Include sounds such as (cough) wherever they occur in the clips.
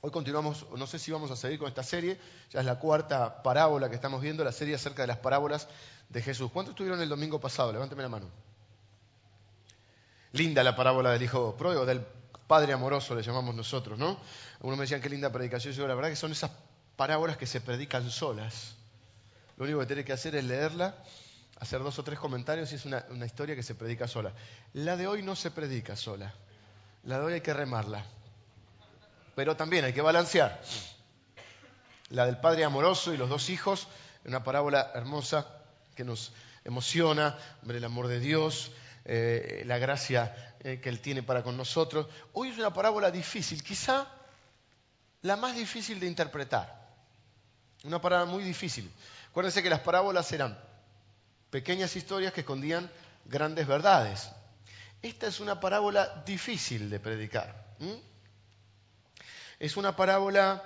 Hoy continuamos, no sé si vamos a seguir con esta serie, ya es la cuarta parábola que estamos viendo, la serie acerca de las parábolas de Jesús. ¿Cuántos estuvieron el domingo pasado? Levánteme la mano. Linda la parábola del hijo pródigo, del padre amoroso le llamamos nosotros, ¿no? Algunos me decían qué linda predicación, yo la verdad que son esas parábolas que se predican solas. Lo único que tiene que hacer es leerla, hacer dos o tres comentarios y es una, una historia que se predica sola. La de hoy no se predica sola, la de hoy hay que remarla pero también hay que balancear. La del padre amoroso y los dos hijos, una parábola hermosa que nos emociona, el amor de Dios, eh, la gracia eh, que Él tiene para con nosotros. Hoy es una parábola difícil, quizá la más difícil de interpretar. Una parábola muy difícil. Acuérdense que las parábolas eran pequeñas historias que escondían grandes verdades. Esta es una parábola difícil de predicar. Es una parábola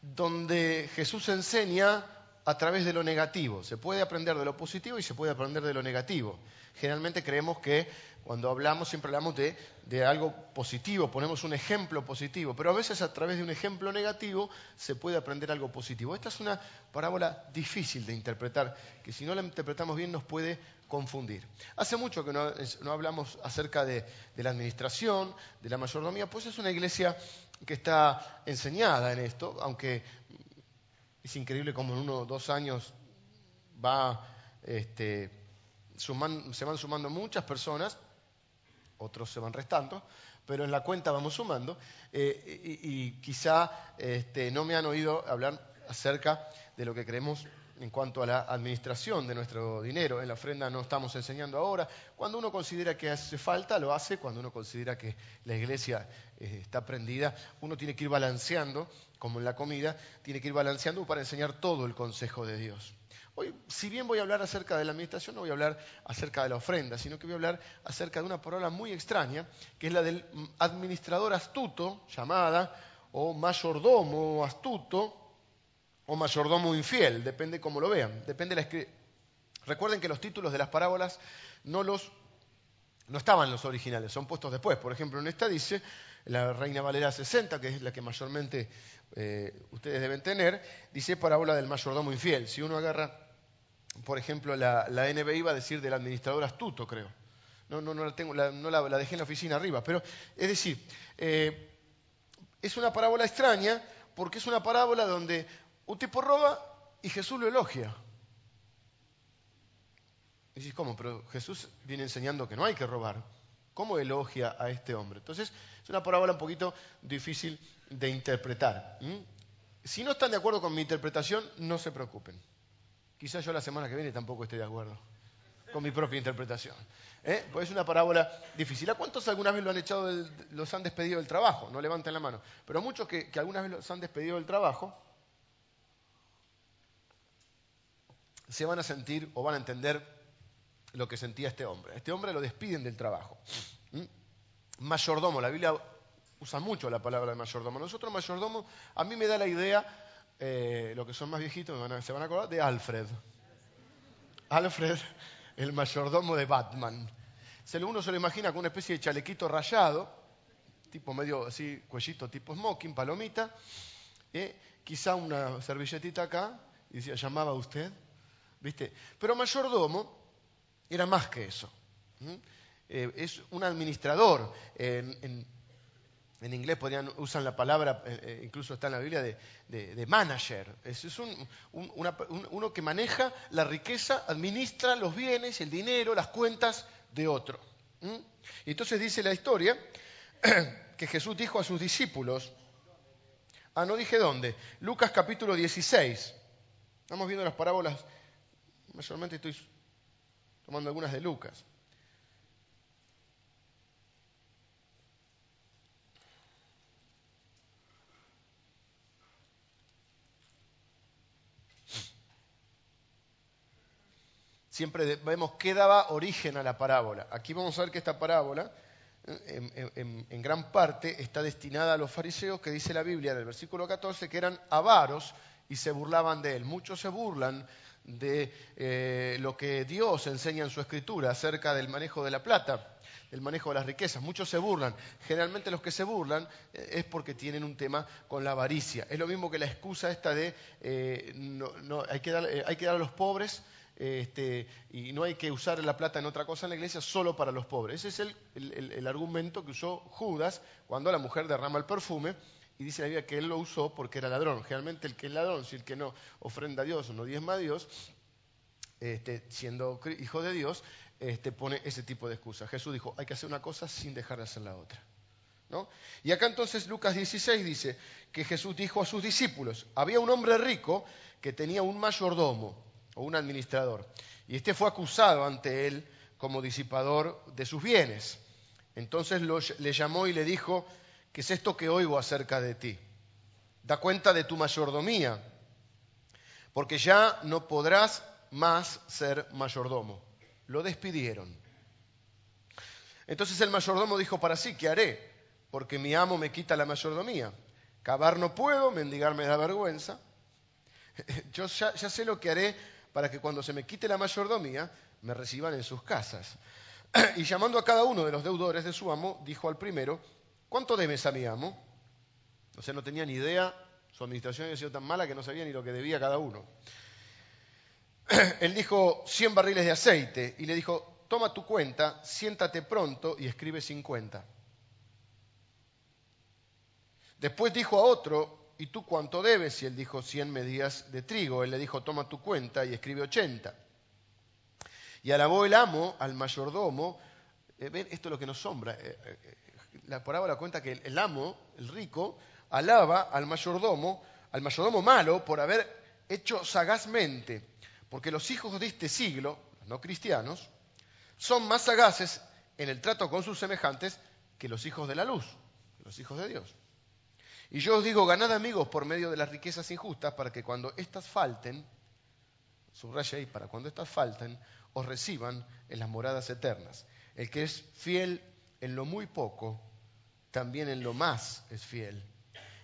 donde Jesús enseña a través de lo negativo. Se puede aprender de lo positivo y se puede aprender de lo negativo. Generalmente creemos que cuando hablamos siempre hablamos de, algo positivo, ponemos un ejemplo positivo, pero a veces a través de un ejemplo negativo se puede aprender algo positivo. Esta es una parábola difícil de interpretar, que si no la interpretamos bien nos puede confundir. Hace mucho que no, hablamos acerca de, de la administración, de la mayordomía, pues es una iglesia que está enseñada en esto, aunque es increíble como en uno o dos años va, este, se van sumando muchas personas, otros se van restando, pero en la cuenta vamos sumando, eh, y, quizá este, no me han oído hablar acerca de lo que creemos en cuanto a la administración de nuestro dinero. En la ofrenda no estamos enseñando ahora. Cuando uno considera que hace falta, lo hace. Cuando uno considera que la iglesia eh, está prendida, uno tiene que ir balanceando, como en la comida, tiene que ir balanceando para enseñar todo el consejo de Dios. Hoy, si bien voy a hablar acerca de la administración, no voy a hablar acerca de la ofrenda, sino que voy a hablar acerca de una palabra muy extraña, que es la del administrador astuto, llamada, o mayordomo astuto, o mayordomo infiel, depende cómo lo vean, depende la Recuerden que los títulos de las parábolas no los no estaban los originales, son puestos después. Por ejemplo, en esta dice la Reina Valera 60, que es la que mayormente eh, ustedes deben tener, dice parábola del mayordomo infiel. Si uno agarra, por ejemplo, la, la NBI va a decir del administrador astuto, creo. No, no, no la, tengo, no la, dejé en la oficina arriba, pero es decir, eh, es una parábola extraña porque es una parábola donde un tipo roba y Jesús lo elogia. Y dices, ¿cómo? Pero Jesús viene enseñando que no hay que robar. ¿Cómo elogia a este hombre? Entonces, es una parábola un poquito difícil de interpretar. Si no están de acuerdo con mi interpretación, no se preocupen. Quizás yo la semana que viene tampoco esté de acuerdo con mi propia interpretación. ¿eh? Pues es una parábola difícil. ¿A cuántos alguna vez lo han echado, los han despedido del trabajo? No levanten la mano. Pero muchos que, que alguna vez los han despedido del trabajo, se van a sentir o van a entender lo que sentía este hombre. Este hombre lo despiden del trabajo. ¿Mm? Mayordomo, la Biblia usa mucho la palabra de mayordomo. Nosotros mayordomo, a mí me da la idea, eh, lo que son más viejitos se van a acordar, de Alfred. Alfred, el mayordomo de Batman. Se uno se lo imagina con una especie de chalequito rayado, tipo medio así, cuellito tipo smoking, palomita, eh, quizá una servilletita acá, y decía, ¿llamaba usted? ¿Viste? Pero mayordomo era más que eso. Eh, es un administrador. En, inglés podrían, usan la palabra, eh, eh, incluso está en la Biblia, de, manager. Es, uno que maneja la riqueza, administra los bienes, el dinero, las cuentas de otro. Y entonces dice la historia (clears throat) que Jesús dijo a sus discípulos, ah, no dije dónde, Lucas capítulo 16. Estamos viendo las parábolas mayormente estoy tomando algunas de Lucas. Siempre vemos qué daba origen a la parábola. Aquí vamos a ver que esta parábola, en, en, gran parte, está destinada a los fariseos, que dice la Biblia en el versículo 14, que eran avaros y se burlaban de él. Muchos se burlan de eh, lo que Dios enseña en su escritura acerca del manejo de la plata, del manejo de las riquezas. Muchos se burlan. Generalmente los que se burlan eh, es porque tienen un tema con la avaricia. Es lo mismo que la excusa esta de eh, no, hay, que dar, hay que dar a los pobres este, y no hay que usar la plata en otra cosa en la iglesia solo para los pobres. Ese es el, argumento que usó Judas cuando la mujer derrama el perfume y dice la Biblia que él lo usó porque era ladrón. Generalmente el que es ladrón, si el que no ofrenda a Dios o no diezma a Dios, este, siendo hijo de Dios, este, pone ese tipo de excusas. Jesús dijo, hay que hacer una cosa sin dejar de hacer la otra. ¿No? Y acá entonces Lucas 16 dice que Jesús dijo a sus discípulos, había un hombre rico que tenía un mayordomo o un administrador, y este fue acusado ante él como disipador de sus bienes. Entonces le llamó y le dijo, ¿qué es esto que oigo acerca de ti? Da cuenta de tu mayordomía, porque ya no podrás más ser mayordomo. Lo despidieron. Entonces el mayordomo dijo para sí, ¿qué haré? Porque mi amo me quita la mayordomía. Cavar no puedo, mendigar me da vergüenza. (laughs) Yo ya, ya sé lo que haré para que cuando se me quite la mayordomía me reciban en sus casas. (clears throat) Y llamando a cada uno de los deudores de su amo, dijo al primero, ¿cuánto debes a mi amo? O sea, no tenía ni idea, su administración había sido tan mala que no sabía ni lo que debía cada uno. (clears throat) Él dijo 100 barriles de aceite y le dijo, toma tu cuenta, siéntate pronto y escribe 50. Después dijo a otro, ¿y tú cuánto debes? Y él dijo 100 medidas de trigo. Él le dijo, toma tu cuenta y escribe 80. Y alabó el amo al mayordomo. Eh, ven, esto es lo que nos sombra. Eh, eh, la parábola cuenta que el, amo, el rico, alaba al mayordomo, al mayordomo malo, por haber hecho sagazmente. Porque los hijos de este siglo, los no cristianos, son más sagaces en el trato con sus semejantes que los hijos de la luz, los hijos de Dios. Y yo os digo, ganad amigos por medio de las riquezas injustas para que cuando éstas falten, subraya ahí, para cuando éstas falten, os reciban en las moradas eternas. El que es fiel en lo muy poco, también en lo más es fiel.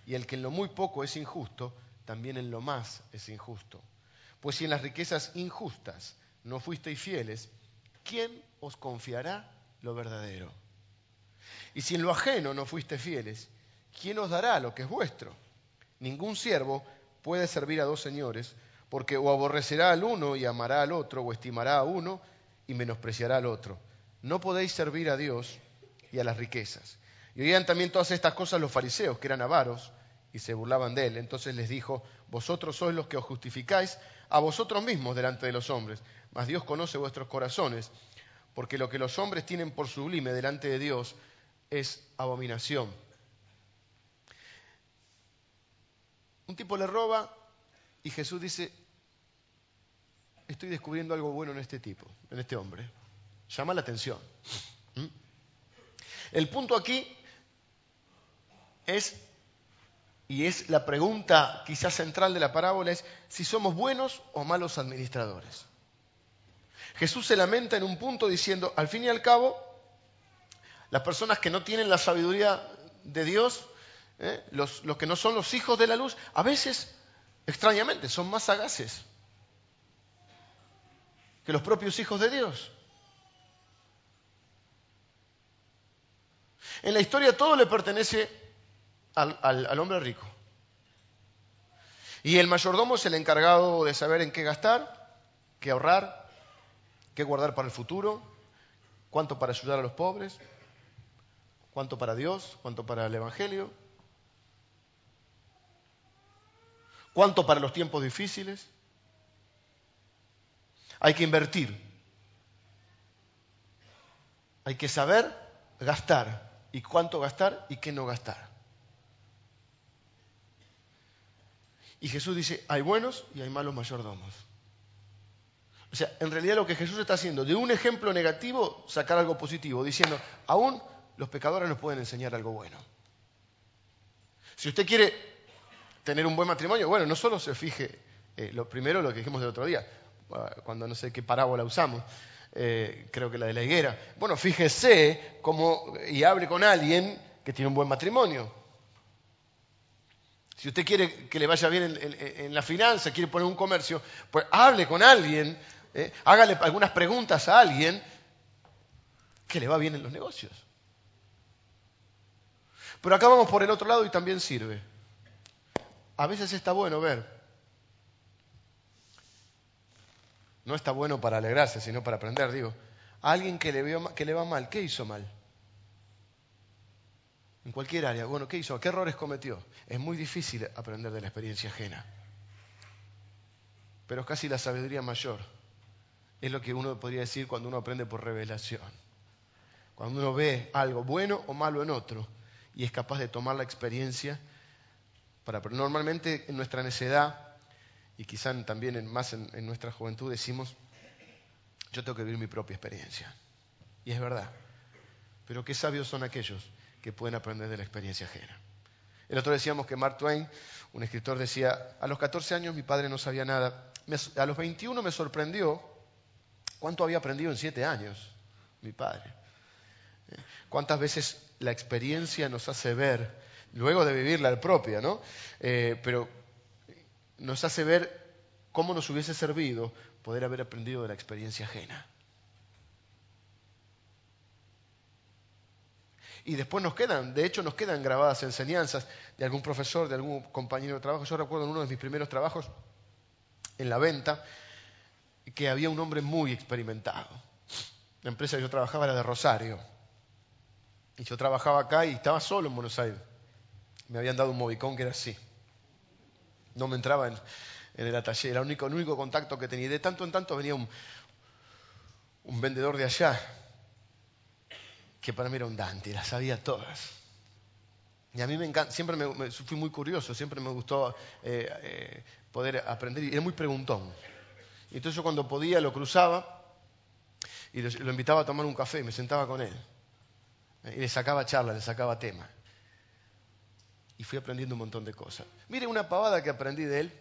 Y el que en lo muy poco es injusto, también en lo más es injusto. Pues si en las riquezas injustas no fuisteis fieles, ¿quién os confiará lo verdadero? Y si en lo ajeno no fuisteis fieles, ¿quién os dará lo que es vuestro? Ningún siervo puede servir a dos señores, porque o aborrecerá al uno y amará al otro, o estimará a uno y menospreciará al otro. No podéis servir a Dios y a las riquezas. Y oían también todas estas cosas los fariseos, que eran avaros, y se burlaban de él. Entonces les dijo, vosotros sois los que os justificáis a vosotros mismos delante de los hombres, mas Dios conoce vuestros corazones, porque lo que los hombres tienen por sublime delante de Dios es abominación. Un tipo le roba y Jesús dice, estoy descubriendo algo bueno en este tipo, en este hombre. Llama la atención. ¿Mm? El punto aquí es, y es la pregunta quizás central de la parábola, es si somos buenos o malos administradores. Jesús se lamenta en un punto diciendo, al fin y al cabo, las personas que no tienen la sabiduría de Dios ¿eh? los, que no son los hijos de la luz, a veces, extrañamente, son más sagaces que los propios hijos de Dios. En la historia todo le pertenece al, hombre rico. Y el mayordomo es el encargado de saber en qué gastar, qué ahorrar, qué guardar para el futuro, cuánto para ayudar a los pobres, cuánto para Dios, cuánto para el Evangelio. ¿Cuánto para los tiempos difíciles? Hay que invertir. Hay que saber gastar. ¿Y cuánto gastar y qué no gastar? Y Jesús dice, hay buenos y hay malos mayordomos. O sea, en realidad lo que Jesús está haciendo, de un ejemplo negativo, sacar algo positivo, diciendo, aún los pecadores nos pueden enseñar algo bueno. Si usted quiere tener un buen matrimonio, bueno, no solo se fije, eh, lo primero lo que dijimos el otro día, ah, cuando no sé qué parábola usamos, eh, creo que la de la higuera. Bueno, fíjese cómo, y hable con alguien que tiene un buen matrimonio. Si usted quiere que le vaya bien en, la finanza, quiere poner un comercio, pues hable con alguien, ¿eh? hágale algunas preguntas a alguien que le va bien en los negocios. Pero acá vamos por el otro lado y también sirve. A veces está bueno ver. No está bueno para alegrarse, sino para aprender, digo. A alguien que le, que le va mal, ¿qué hizo mal? En cualquier área. Bueno, ¿qué hizo? ¿Qué errores cometió? Es muy difícil aprender de la experiencia ajena. Pero casi la sabiduría mayor es lo que uno podría decir cuando uno aprende por revelación. Cuando uno ve algo bueno o malo en otro y es capaz de tomar la experiencia para... Normalmente en nuestra necedad y quizá también más en, en nuestra juventud decimos, yo tengo que vivir mi propia experiencia. Y es verdad. Pero qué sabios son aquellos que pueden aprender de la experiencia ajena. El otro decíamos que Mark Twain, un escritor, decía, a los 14 años mi padre no sabía nada, a los 21 me sorprendió cuánto había aprendido en 7 años mi padre. ¿Eh? ¿Cuántas veces la experiencia nos hace ver, luego de vivirla la propia, ¿no? Eh, pero nos hace ver cómo nos hubiese servido poder haber aprendido de la experiencia ajena. Y después nos quedan, de hecho nos quedan grabadas enseñanzas de algún profesor, de algún compañero de trabajo. Yo recuerdo en uno de mis primeros trabajos en la venta que había un hombre muy experimentado. La empresa que yo trabajaba era de Rosario. Y yo trabajaba acá y estaba solo en Buenos Aires. Me habían dado un movicón que era así. No me entraba en, el atalle. Era el único, contacto que tenía. Y de tanto en tanto venía un vendedor de allá que para mí era un Dante, las sabía todas. Y a mí me encanta, siempre me, fui muy curioso, siempre me gustó eh, eh, poder aprender, y era muy preguntón. Y entonces yo cuando podía lo cruzaba y lo, invitaba a tomar un café, me sentaba con él. Eh, y le sacaba charla, le sacaba tema. Y fui aprendiendo un montón de cosas. Mire una pavada que aprendí de él.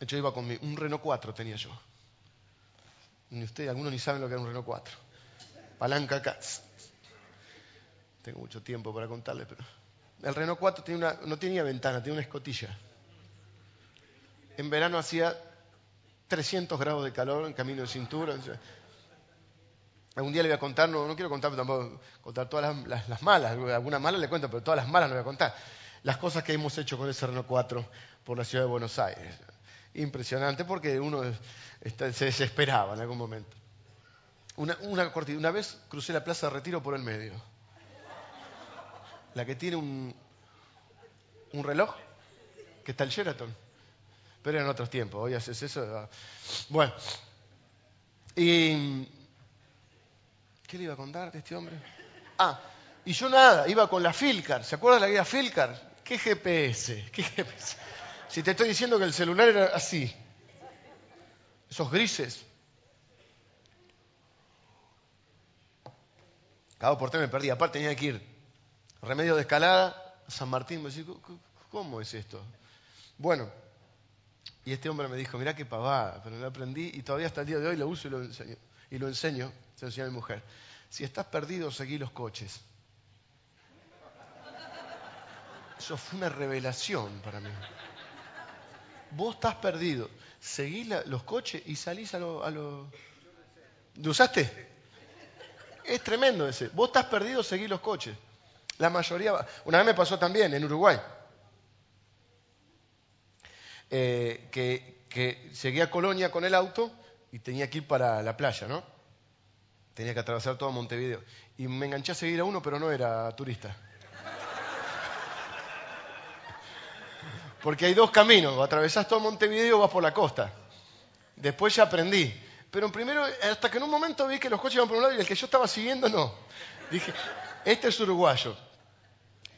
Yo iba con mi, un Renault 4 tenía yo. Ni ustedes, algunos ni saben lo que era un Renault 4. Palanca acá. Tengo mucho tiempo para contarles, pero. El Renault 4 no tenía ventana, tenía una escotilla. En verano hacía 300 grados de calor en camino de cintura. Algún día le voy a contar, no, quiero contar tampoco, contar todas las, malas, algunas malas le cuento, pero todas las malas no voy a contar. Las cosas que hemos hecho con ese Renault 4 por la ciudad de Buenos Aires. Impresionante porque uno se desesperaba en algún momento. Una, una, una vez crucé la Plaza de Retiro por el medio la que tiene un, un reloj, que está el Sheraton. Pero en otros tiempos, hoy haces eso. Bueno, y. ¿Qué le iba a contar de este hombre? Ah, y yo nada, iba con la Filcar. ¿Se acuerdan de la guía Filcar? ¿Qué GPS? ¿Qué GPS? Si te estoy diciendo que el celular era así, esos grises. Cada por me perdí. Aparte tenía que ir Remedio de escalada, San Martín. Me decía, ¿cómo es esto? Bueno, y este hombre me dijo, mirá qué pavada, pero lo aprendí y todavía hasta el día de hoy lo uso y lo enseño. Y lo enseño, se enseña a mi mujer. Si estás perdido, seguí los coches. Eso fue una revelación para mí. Vos estás perdido, seguí los coches y salís a lo, a lo... ¿Lo usaste? Es tremendo ese. Vos estás perdido, seguí los coches. La mayoría... Una vez me pasó también en Uruguay, eh, que, que llegué a Colonia con el auto y tenía que ir para la playa, ¿no? Tenía que atravesar todo Montevideo. Y me enganché a seguir a uno, pero no era turista. Porque hay dos caminos, atravesás todo Montevideo o vas por la costa. Después ya aprendí. Pero primero, hasta que en un momento vi que los coches iban por un lado y el que yo estaba siguiendo no. Dije, este es uruguayo.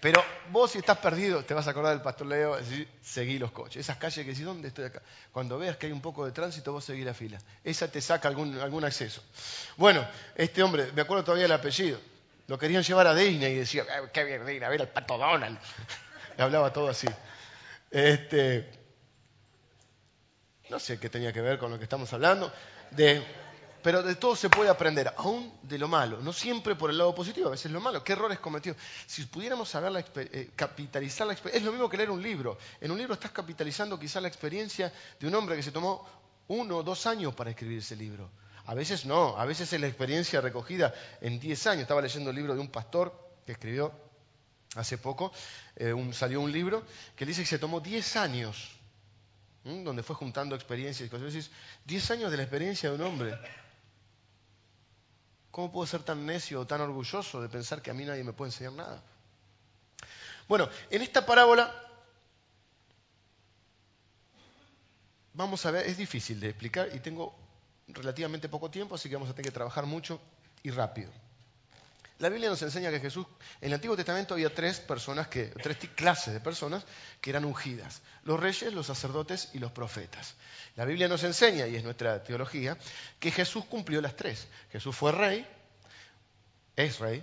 Pero vos si estás perdido, te vas a acordar del pastor Leo, decir, seguí los coches. Esas calles que decís, ¿dónde estoy acá? Cuando veas que hay un poco de tránsito, vos seguís la fila. Esa te saca algún, algún acceso. Bueno, este hombre, me acuerdo todavía el apellido, lo querían llevar a Disney y decía, qué bien, Disney, a ver al pato Donald. Le hablaba todo así. Este, no sé qué tenía que ver con lo que estamos hablando. De, Pero de todo se puede aprender, aún de lo malo, no siempre por el lado positivo, a veces lo malo. ¿Qué errores cometió? Si pudiéramos saber la eh, capitalizar la experiencia, es lo mismo que leer un libro. En un libro estás capitalizando quizá la experiencia de un hombre que se tomó uno o dos años para escribir ese libro. A veces no, a veces es la experiencia recogida en diez años. Estaba leyendo el libro de un pastor que escribió hace poco, eh, salió un libro que dice que se tomó diez años, donde fue juntando experiencias y cosas. Decís, diez años de la experiencia de un hombre. ¿Cómo puedo ser tan necio o tan orgulloso de pensar que a mí nadie me puede enseñar nada? Bueno, en esta parábola vamos a ver, es difícil de explicar y tengo relativamente poco tiempo, así que vamos a tener que trabajar mucho y rápido. La Biblia nos enseña que Jesús, en el Antiguo Testamento había tres personas, tres clases de personas que eran ungidas, los reyes, los sacerdotes y los profetas. La Biblia nos enseña, y es nuestra teología, que Jesús cumplió las tres. Jesús fue rey, es rey,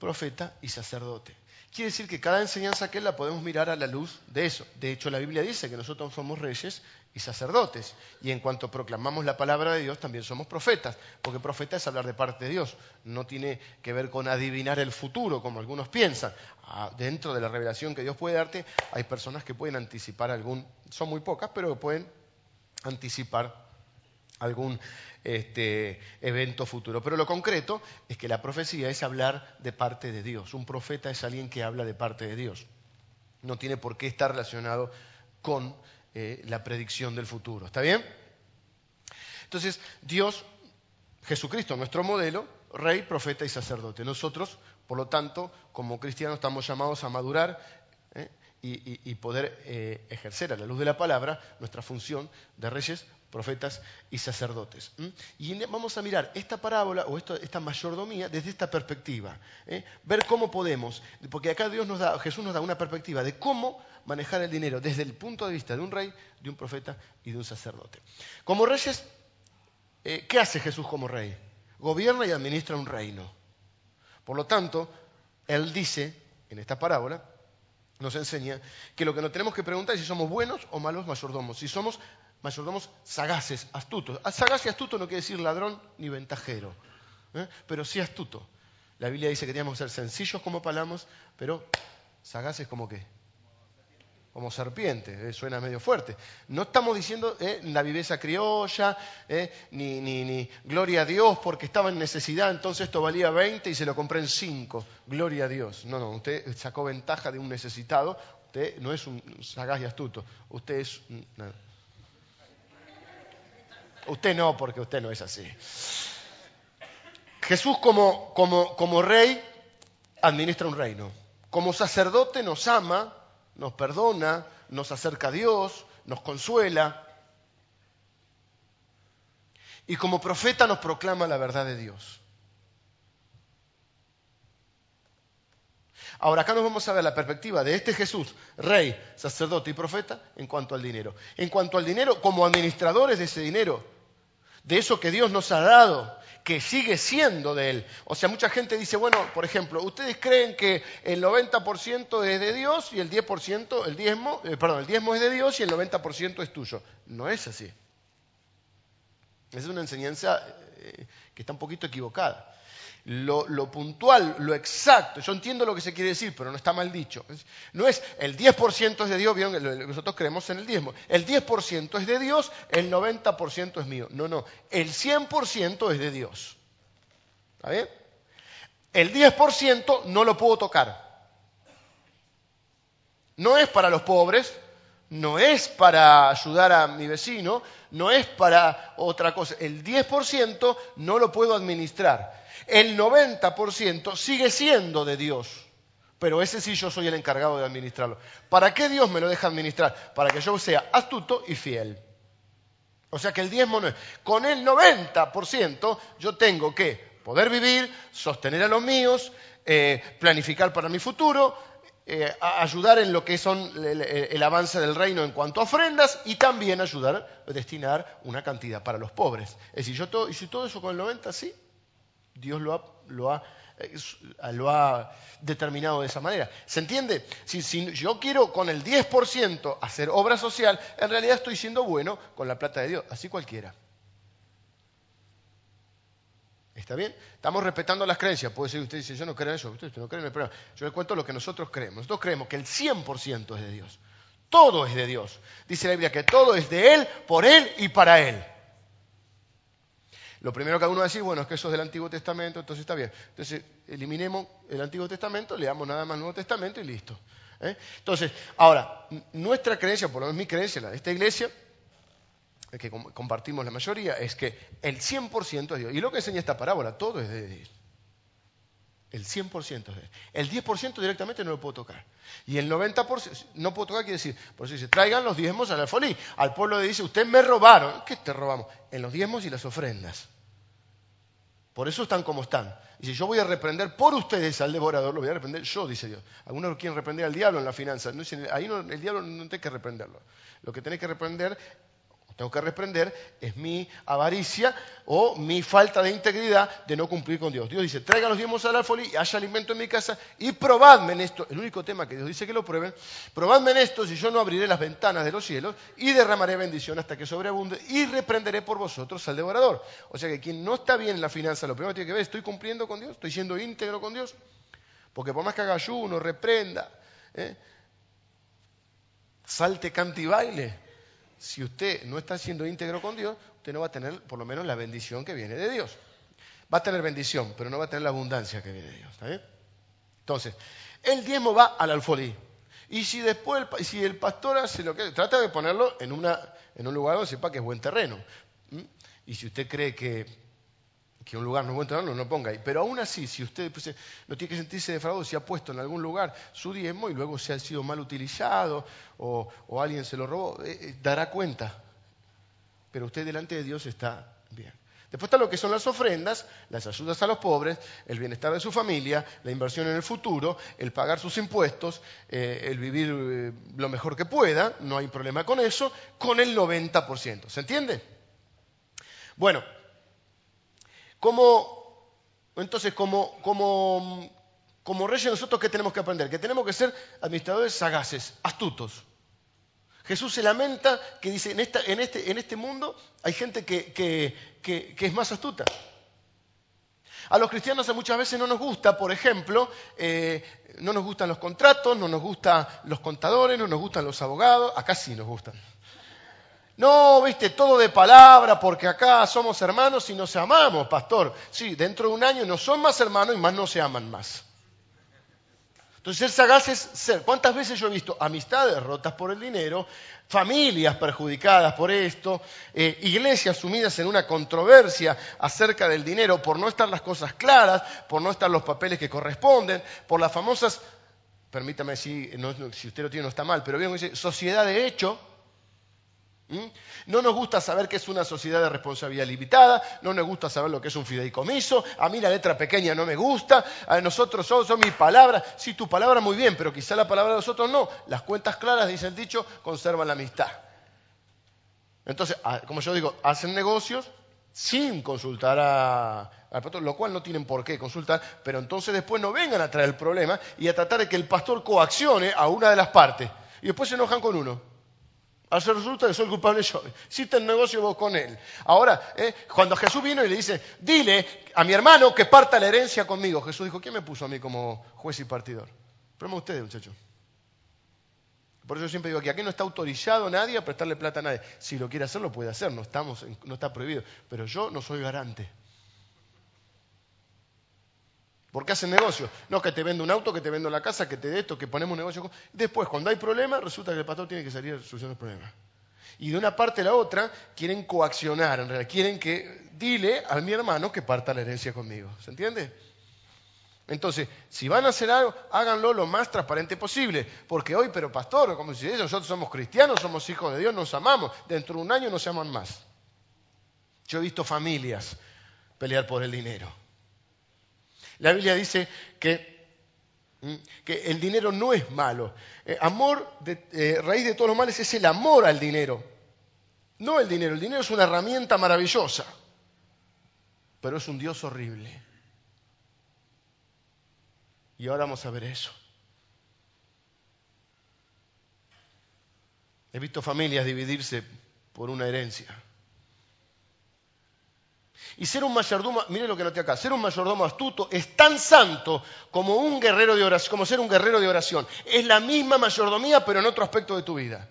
profeta y sacerdote. Quiere decir que cada enseñanza que él la podemos mirar a la luz de eso. De hecho, la Biblia dice que nosotros somos reyes y sacerdotes. Y en cuanto proclamamos la palabra de Dios, también somos profetas, porque profeta es hablar de parte de Dios, no tiene que ver con adivinar el futuro, como algunos piensan. Ah, dentro de la revelación que Dios puede darte, hay personas que pueden anticipar algún, son muy pocas, pero pueden anticipar algún este, evento futuro. Pero lo concreto es que la profecía es hablar de parte de Dios. Un profeta es alguien que habla de parte de Dios. No tiene por qué estar relacionado con eh, la predicción del futuro. ¿Está bien? Entonces, Dios, Jesucristo, nuestro modelo, rey, profeta y sacerdote. Nosotros, por lo tanto, como cristianos estamos llamados a madurar ¿eh? y, poder eh, ejercer a la luz de la palabra nuestra función de reyes, profetas y sacerdotes. Y vamos a mirar esta parábola o esta mayordomía desde esta perspectiva. Ver cómo podemos, porque acá Dios nos da, Jesús nos da una perspectiva de cómo manejar el dinero desde el punto de vista de un rey, de un profeta y de un sacerdote. Como reyes, eh, ¿qué hace Jesús como rey? Gobierna y administra un reino. Por lo tanto, Él dice, en esta parábola, nos enseña que lo que nos tenemos que preguntar es si somos buenos o malos mayordomos, si somos mayordomos sagaces, astutos. Ah, sagaz y astuto no quiere decir ladrón ni ventajero, ¿eh? pero sí astuto. La Biblia dice que tenemos que ser sencillos como palamos, pero sagaces como qué? Como serpiente, eh, suena medio fuerte. No estamos diciendo eh, la viveza criolla, eh, ni, ni, ni, gloria a Dios porque estaba en necesidad, entonces esto valía 20 y se lo compré en 5, gloria a Dios. No, no, usted sacó ventaja de un necesitado, usted no es un sagaz y astuto, usted es... Usted no, porque usted no es así. Jesús como, como, como rey administra un reino. Como sacerdote nos ama nos perdona, nos acerca a Dios, nos consuela. Y como profeta nos proclama la verdad de Dios. Ahora acá nos vamos a ver la perspectiva de este Jesús, rey, sacerdote y profeta, en cuanto al dinero. En cuanto al dinero, como administradores de ese dinero, de eso que Dios nos ha dado, que sigue siendo de Él. O sea, mucha gente dice, bueno, por ejemplo, ustedes creen que el 90% es de Dios y el 10%, el diezmo, eh, perdón, el diezmo es de Dios y el 90% es tuyo. No es así. Es una enseñanza eh, que está un poquito equivocada lo, puntual, lo exacto. Yo entiendo lo que se quiere decir, pero no está mal dicho. No es el 10% es de Dios, nosotros creemos en el diezmo. El 10% es de Dios, el 90% es mío. No, no, el 100% es de Dios. ¿Está bien? El 10% no lo puedo tocar. No es para los pobres, no es para ayudar a mi vecino, no es para otra cosa. El 10% no lo puedo administrar el 90% sigue siendo de Dios. Pero ese sí yo soy el encargado de administrarlo. ¿Para qué Dios me lo deja administrar? Para que yo sea astuto y fiel. O sea que el diezmo no es. Con el 90% yo tengo que poder vivir, sostener a los míos, eh, planificar para mi futuro, eh, ayudar en lo que son el, avance del reino en cuanto a ofrendas y también ayudar a destinar una cantidad para los pobres. Es decir, yo todo, y si todo eso con el 90, sí, Dios lo ha, lo ha, eh, lo ha determinado de esa manera. ¿Se entiende? Si, si, yo quiero con el 10% hacer obra social, en realidad estoy siendo bueno con la plata de Dios, así cualquiera. ¿Está bien? Estamos respetando las creencias. Puede ser usted dice, yo no creo en eso, usted, no cree en el problema. Yo le cuento lo que nosotros creemos. Nosotros creemos que el 100% es de Dios. Todo es de Dios. Dice la Biblia que todo es de Él, por Él y para Él. Lo primero que uno va a decir, bueno, es que eso es del Antiguo Testamento, entonces está bien. Entonces, eliminemos el Antiguo Testamento, leamos nada más el Nuevo Testamento y listo. ¿eh? Entonces, ahora, nuestra creencia, por lo menos mi creencia, la de esta iglesia, que compartimos la mayoría, es que el 100% es Dios. Y lo que enseña esta parábola, todo es de Dios. El 100% es de Dios. El 10% directamente no lo puedo tocar. Y el 90% no puedo tocar quiere decir, por eso dice, traigan los diezmos al alfolí. Al pueblo le dice, ustedes me robaron. ¿Qué te robamos? En los diezmos y las ofrendas. Por eso están como están. Dice, yo voy a reprender por ustedes al devorador, lo voy a reprender yo, dice Dios. Algunos quieren reprender al diablo en la finanza. No, ahí no, el diablo no tiene que reprenderlo. Lo que tiene que reprender tengo que reprender es mi avaricia o mi falta de integridad de no cumplir con Dios. Dios dice, traigan los diezmos al alfolí y haya alimento en mi casa y probadme en esto. El único tema que Dios dice que lo prueben, probadme en esto si yo no abriré las ventanas de los cielos y derramaré bendición hasta que sobreabunde y reprenderé por vosotros al devorador. O sea que quien no está bien en la finanza, lo primero que tiene que ver, ¿estoy cumpliendo con Dios? ¿Estoy siendo íntegro con Dios? Porque por más que haga ayuno, reprenda, ¿eh? salte, cante y baile, si usted no está siendo íntegro con Dios, usted no va a tener por lo menos la bendición que viene de Dios. Va a tener bendición, pero no va a tener la abundancia que viene de Dios. ¿está bien? Entonces, el diezmo va al alfolí. Y si después el, si el pastor hace lo que... Trata de ponerlo en, en un lugar donde sepa que es buen terreno. Y si usted cree que que un lugar no buen no lo ponga ahí. Pero aún así, si usted pues, no tiene que sentirse defraudado, si ha puesto en algún lugar su diezmo y luego se ha sido mal utilizado o, alguien se lo robó, eh, eh, dará cuenta. Pero usted delante de Dios está bien. Después está lo que son las ofrendas, las ayudas a los pobres, el bienestar de su familia, la inversión en el futuro, el pagar sus impuestos, eh, el vivir lo mejor que pueda, no hay problema con eso, con el 90%. ¿Se entiende? Bueno, como, entonces, como, como, reyes nosotros, ¿qué tenemos que aprender? Que tenemos que ser administradores sagaces, astutos. Jesús se lamenta que dice, en, esta, en, este, en este, mundo hay gente que, que, es más astuta. A los cristianos muchas veces no nos gusta, por ejemplo, eh, no nos gustan los contratos, no nos gustan los contadores, no nos gustan los abogados, acá sí nos gustan. No, viste, todo de palabra, porque acá somos hermanos y nos amamos, pastor. Sí, dentro de un año no son más hermanos y más no se aman más. Entonces, ser sagaz es ser. ¿Cuántas veces yo he visto amistades rotas por el dinero, familias perjudicadas por esto, eh, iglesias sumidas en una controversia acerca del dinero por no estar las cosas claras, por no estar los papeles que corresponden, por las famosas, permítame si, si usted lo tiene no está mal, pero bien, dice, sociedad de hecho. No nos gusta saber que es una sociedad de responsabilidad limitada, no nos gusta saber lo que es un fideicomiso, a mí la letra pequeña no me gusta, a nosotros son, son mis palabras, sí, tu palabra muy bien, pero quizá la palabra de nosotros no. Las cuentas claras, dice el dicho, conservan la amistad. Entonces, ah, como yo digo, hacen negocios sin consultar a, al pastor, lo cual no tienen por qué consultar, pero entonces después no vengan a traer el problema y a tratar de que el pastor coaccione a una de las partes. Y después se enojan con uno. Ahora se resulta que soy culpable yo. Hiciste el negocio vos con él. Ahora, eh, cuando Jesús vino y le dice, dile a mi hermano que parta la herencia conmigo. Jesús dijo, ¿quién me puso a mí como juez y partidor? Problema ustedes, muchachos. Por eso yo siempre digo que aquí no está autorizado nadie a prestarle plata a nadie. Si lo quiere hacer, lo puede hacer, no, estamos, no está prohibido. Pero yo no soy garante. Porque hacen negocio. No que te vendo un auto, que te vendo la casa, que te dé esto, que ponemos un negocio. Después, cuando hay problemas, resulta que el pastor tiene que salir a solucionar el problema. Y de una parte a la otra quieren coaccionar, en realidad quieren que dile a mi hermano que parta la herencia conmigo. ¿Se entiende? Entonces, si van a hacer algo, háganlo lo más transparente posible. Porque hoy, pero pastor, como si nosotros somos cristianos, somos hijos de Dios, nos amamos. Dentro de un año no se aman más. Yo he visto familias pelear por el dinero. La Biblia dice que, mm, que el dinero no es malo. Eh, amor, de, eh, raíz de todos los males es el amor al dinero. No el dinero, el dinero es una herramienta maravillosa, pero es un Dios horrible. Y ahora vamos a ver eso. He visto familias dividirse por una herencia. Y ser un mayordomo, mire lo que noté acá, ser un mayordomo astuto es tan santo como un guerrero de oración, como ser un guerrero de oración. Es la misma mayordomía, pero en otro aspecto de tu vida.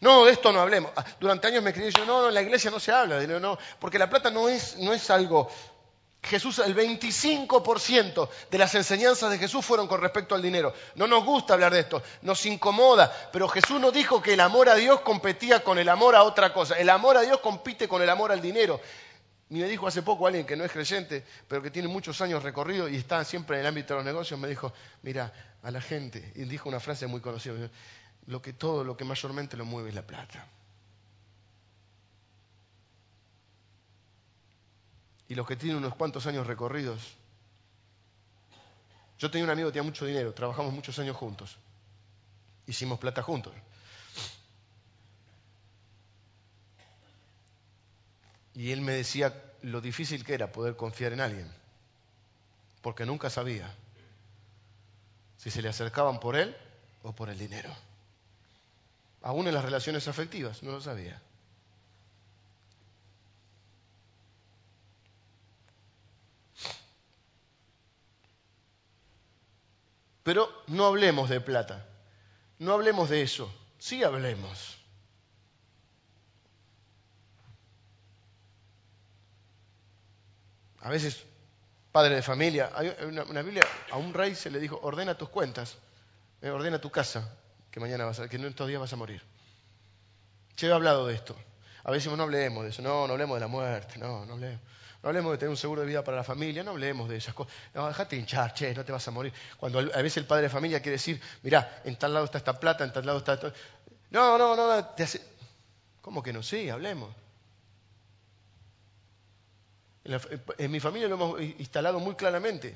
No, de esto no hablemos. Ah, durante años me creí yo, no, no, en la iglesia no se habla de no, porque la plata no es, no es algo. Jesús, el 25% de las enseñanzas de Jesús fueron con respecto al dinero. No nos gusta hablar de esto, nos incomoda, pero Jesús no dijo que el amor a Dios competía con el amor a otra cosa. El amor a Dios compite con el amor al dinero. Y me dijo hace poco alguien que no es creyente, pero que tiene muchos años recorrido y está siempre en el ámbito de los negocios, me dijo, mira, a la gente, y dijo una frase muy conocida, lo que todo, lo que mayormente lo mueve es la plata. Y los que tienen unos cuantos años recorridos. Yo tenía un amigo que tenía mucho dinero, trabajamos muchos años juntos. Hicimos plata juntos. Y él me decía lo difícil que era poder confiar en alguien, porque nunca sabía si se le acercaban por él o por el dinero. Aún en las relaciones afectivas, no lo sabía. Pero no hablemos de plata, no hablemos de eso, sí hablemos. A veces, padre de familia, hay una, Biblia, a un rey se le dijo, ordena tus cuentas, eh, ordena tu casa, que mañana vas a, que en estos días vas a morir. Yo he hablado de esto. A veces no hablemos de eso, no, no hablemos de la muerte, no, no hablemos. No hablemos de tener un seguro de vida para la familia, no hablemos de esas cosas. No, déjate hinchar, che, no te vas a morir. Cuando a veces el padre de familia quiere decir, mirá, en tal lado está esta plata, en tal lado está esto. No, no, no, te hace... ¿Cómo que no? Sí, hablemos. En mi familia lo hemos instalado muy claramente.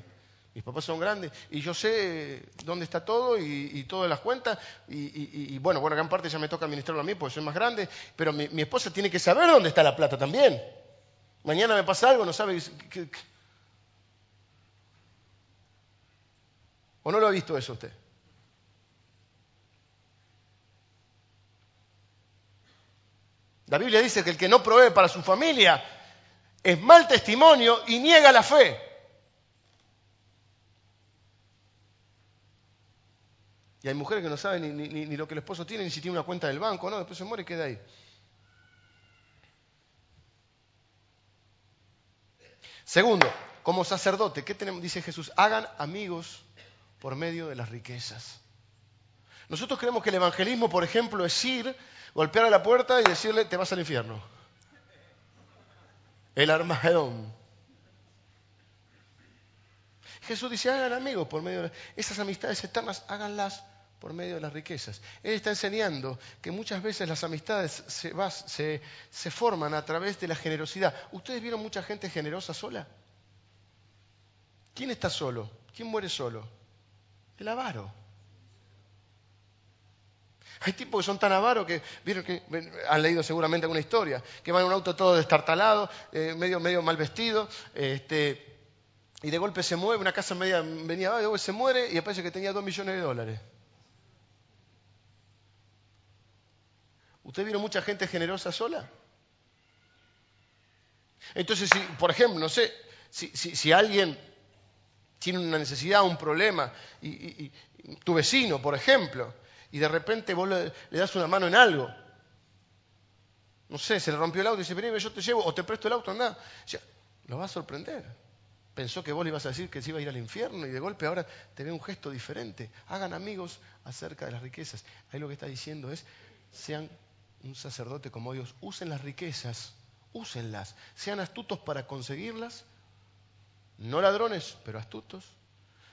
Mis papás son grandes y yo sé dónde está todo y, todas las cuentas. Y, bueno, bueno, gran parte ya me toca administrarlo a mí porque soy más grande, pero mi, esposa tiene que saber dónde está la plata también. Mañana me pasa algo, no sabe. ¿O no lo ha visto eso usted? La Biblia dice que el que no provee para su familia es mal testimonio y niega la fe. Y hay mujeres que no saben ni, lo que el esposo tiene, ni si tiene una cuenta del banco, no, después se muere y queda ahí. Segundo, como sacerdote, ¿qué tenemos? Dice Jesús, hagan amigos por medio de las riquezas. Nosotros creemos que el evangelismo, por ejemplo, es ir, golpear a la puerta y decirle, te vas al infierno. El Armagedón. Jesús dice, hagan amigos por medio de esas amistades eternas, háganlas por medio de las riquezas. Él está enseñando que muchas veces las amistades se, se, forman a través de la generosidad. ¿Ustedes vieron mucha gente generosa sola? ¿Quién está solo? ¿Quién muere solo? El avaro. Hay tipos que son tan avaros que, vieron que han leído seguramente alguna historia, que van en un auto todo destartalado, eh, medio, medio mal vestido, este, y de golpe se mueve, una casa media venía abajo, se muere y aparece que tenía dos millones de dólares. ¿Usted vieron mucha gente generosa sola? Entonces, si, por ejemplo, no sé, si, alguien tiene una necesidad, un problema, y, tu vecino, por ejemplo, y de repente vos le, das una mano en algo, no sé, se le rompió el auto y dice, vení, yo te llevo, o te presto el auto, anda, lo va a sorprender. Pensó que vos le ibas a decir que se iba a ir al infierno y de golpe ahora te ve un gesto diferente. Hagan amigos acerca de las riquezas. Ahí lo que está diciendo es, sean un sacerdote como Dios, usen las riquezas, úsenlas, sean astutos para conseguirlas, no ladrones, pero astutos,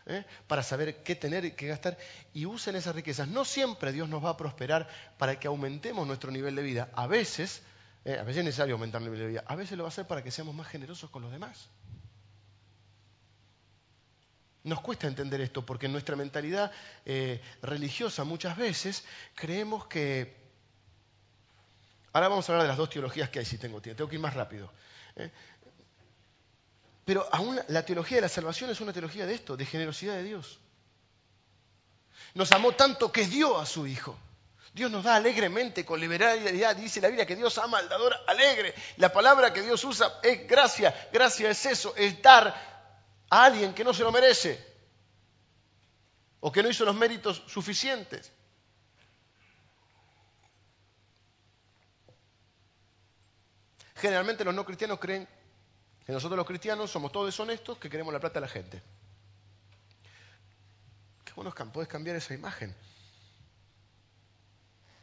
¿eh? para saber qué tener y qué gastar, y usen esas riquezas. No siempre Dios nos va a prosperar para que aumentemos nuestro nivel de vida. A veces, ¿eh? a veces es necesario aumentar el nivel de vida, a veces lo va a hacer para que seamos más generosos con los demás. Nos cuesta entender esto porque en nuestra mentalidad eh, religiosa muchas veces creemos que Ahora vamos a hablar de las dos teologías que hay, si tengo tiempo. Tengo que ir más rápido. Pero aún la teología de la salvación es una teología de esto, de generosidad de Dios. Nos amó tanto que dio a su Hijo. Dios nos da alegremente, con liberalidad. Dice la Biblia que Dios ama al dador alegre. La palabra que Dios usa es gracia. Gracia es eso, es dar a alguien que no se lo merece o que no hizo los méritos suficientes. Generalmente los no cristianos creen nosotros los cristianos somos todos deshonestos que queremos la plata de la gente. Qué bueno puedes cambiar esa imagen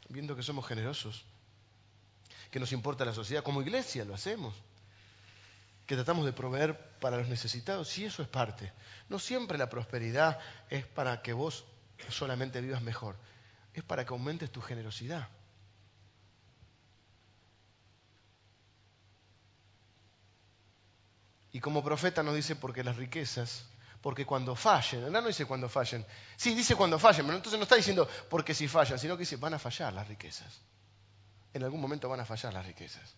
viendo que somos generosos, que nos importa la sociedad, como iglesia lo hacemos, que tratamos de proveer para los necesitados, y eso es parte. No siempre la prosperidad es para que vos solamente vivas mejor, es para que aumentes tu generosidad. Y como profeta nos dice, porque las riquezas porque cuando fallen, no dice cuando fallen, sí, dice cuando fallen, pero entonces no está diciendo porque si fallan, sino que dice van a fallar las riquezas. En algún momento van a fallar las riquezas.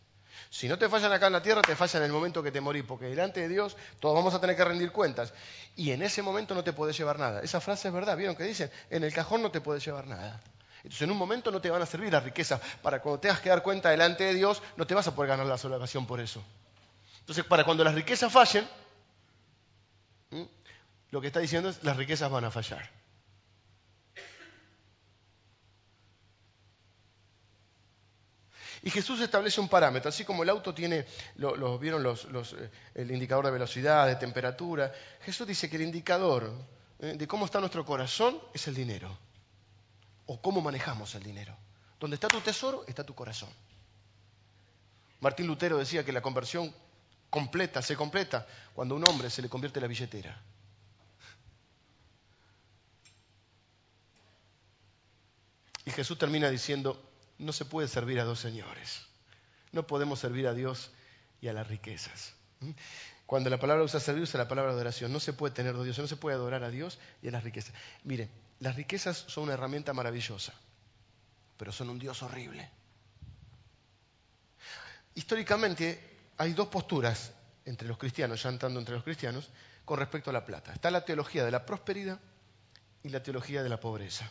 Si no te fallan acá en la tierra, te fallan en el momento que te morís, porque delante de Dios todos vamos a tener que rendir cuentas. Y en ese momento no te puedes llevar nada. Esa frase es verdad, ¿vieron que dicen? En el cajón no te puedes llevar nada. Entonces en un momento no te van a servir las riquezas. Para cuando tengas que dar cuenta delante de Dios, no te vas a poder ganar la salvación por eso. Entonces para cuando las riquezas fallen, lo que está diciendo es las riquezas van a fallar. Y Jesús establece un parámetro, así como el auto tiene, lo, vieron los, eh, el indicador de velocidad, de temperatura. Jesús dice que el indicador eh, de cómo está nuestro corazón es el dinero, o cómo manejamos el dinero. Donde está tu tesoro, está tu corazón. Martín Lutero decía que la conversión completa se completa cuando un hombre se le convierte la billetera. Y Jesús termina diciendo, no se puede servir a dos señores. No podemos servir a Dios y a las riquezas. ¿Mm? Cuando la palabra usa servir, usa la palabra adoración. No se puede tener dos dioses, no se puede adorar a Dios y a las riquezas. Mire, las riquezas son una herramienta maravillosa, pero son un Dios horrible. Históricamente hay dos posturas entre los cristianos, ya entrando entre los cristianos, con respecto a la plata. Está la teología de la prosperidad y la teología de la pobreza.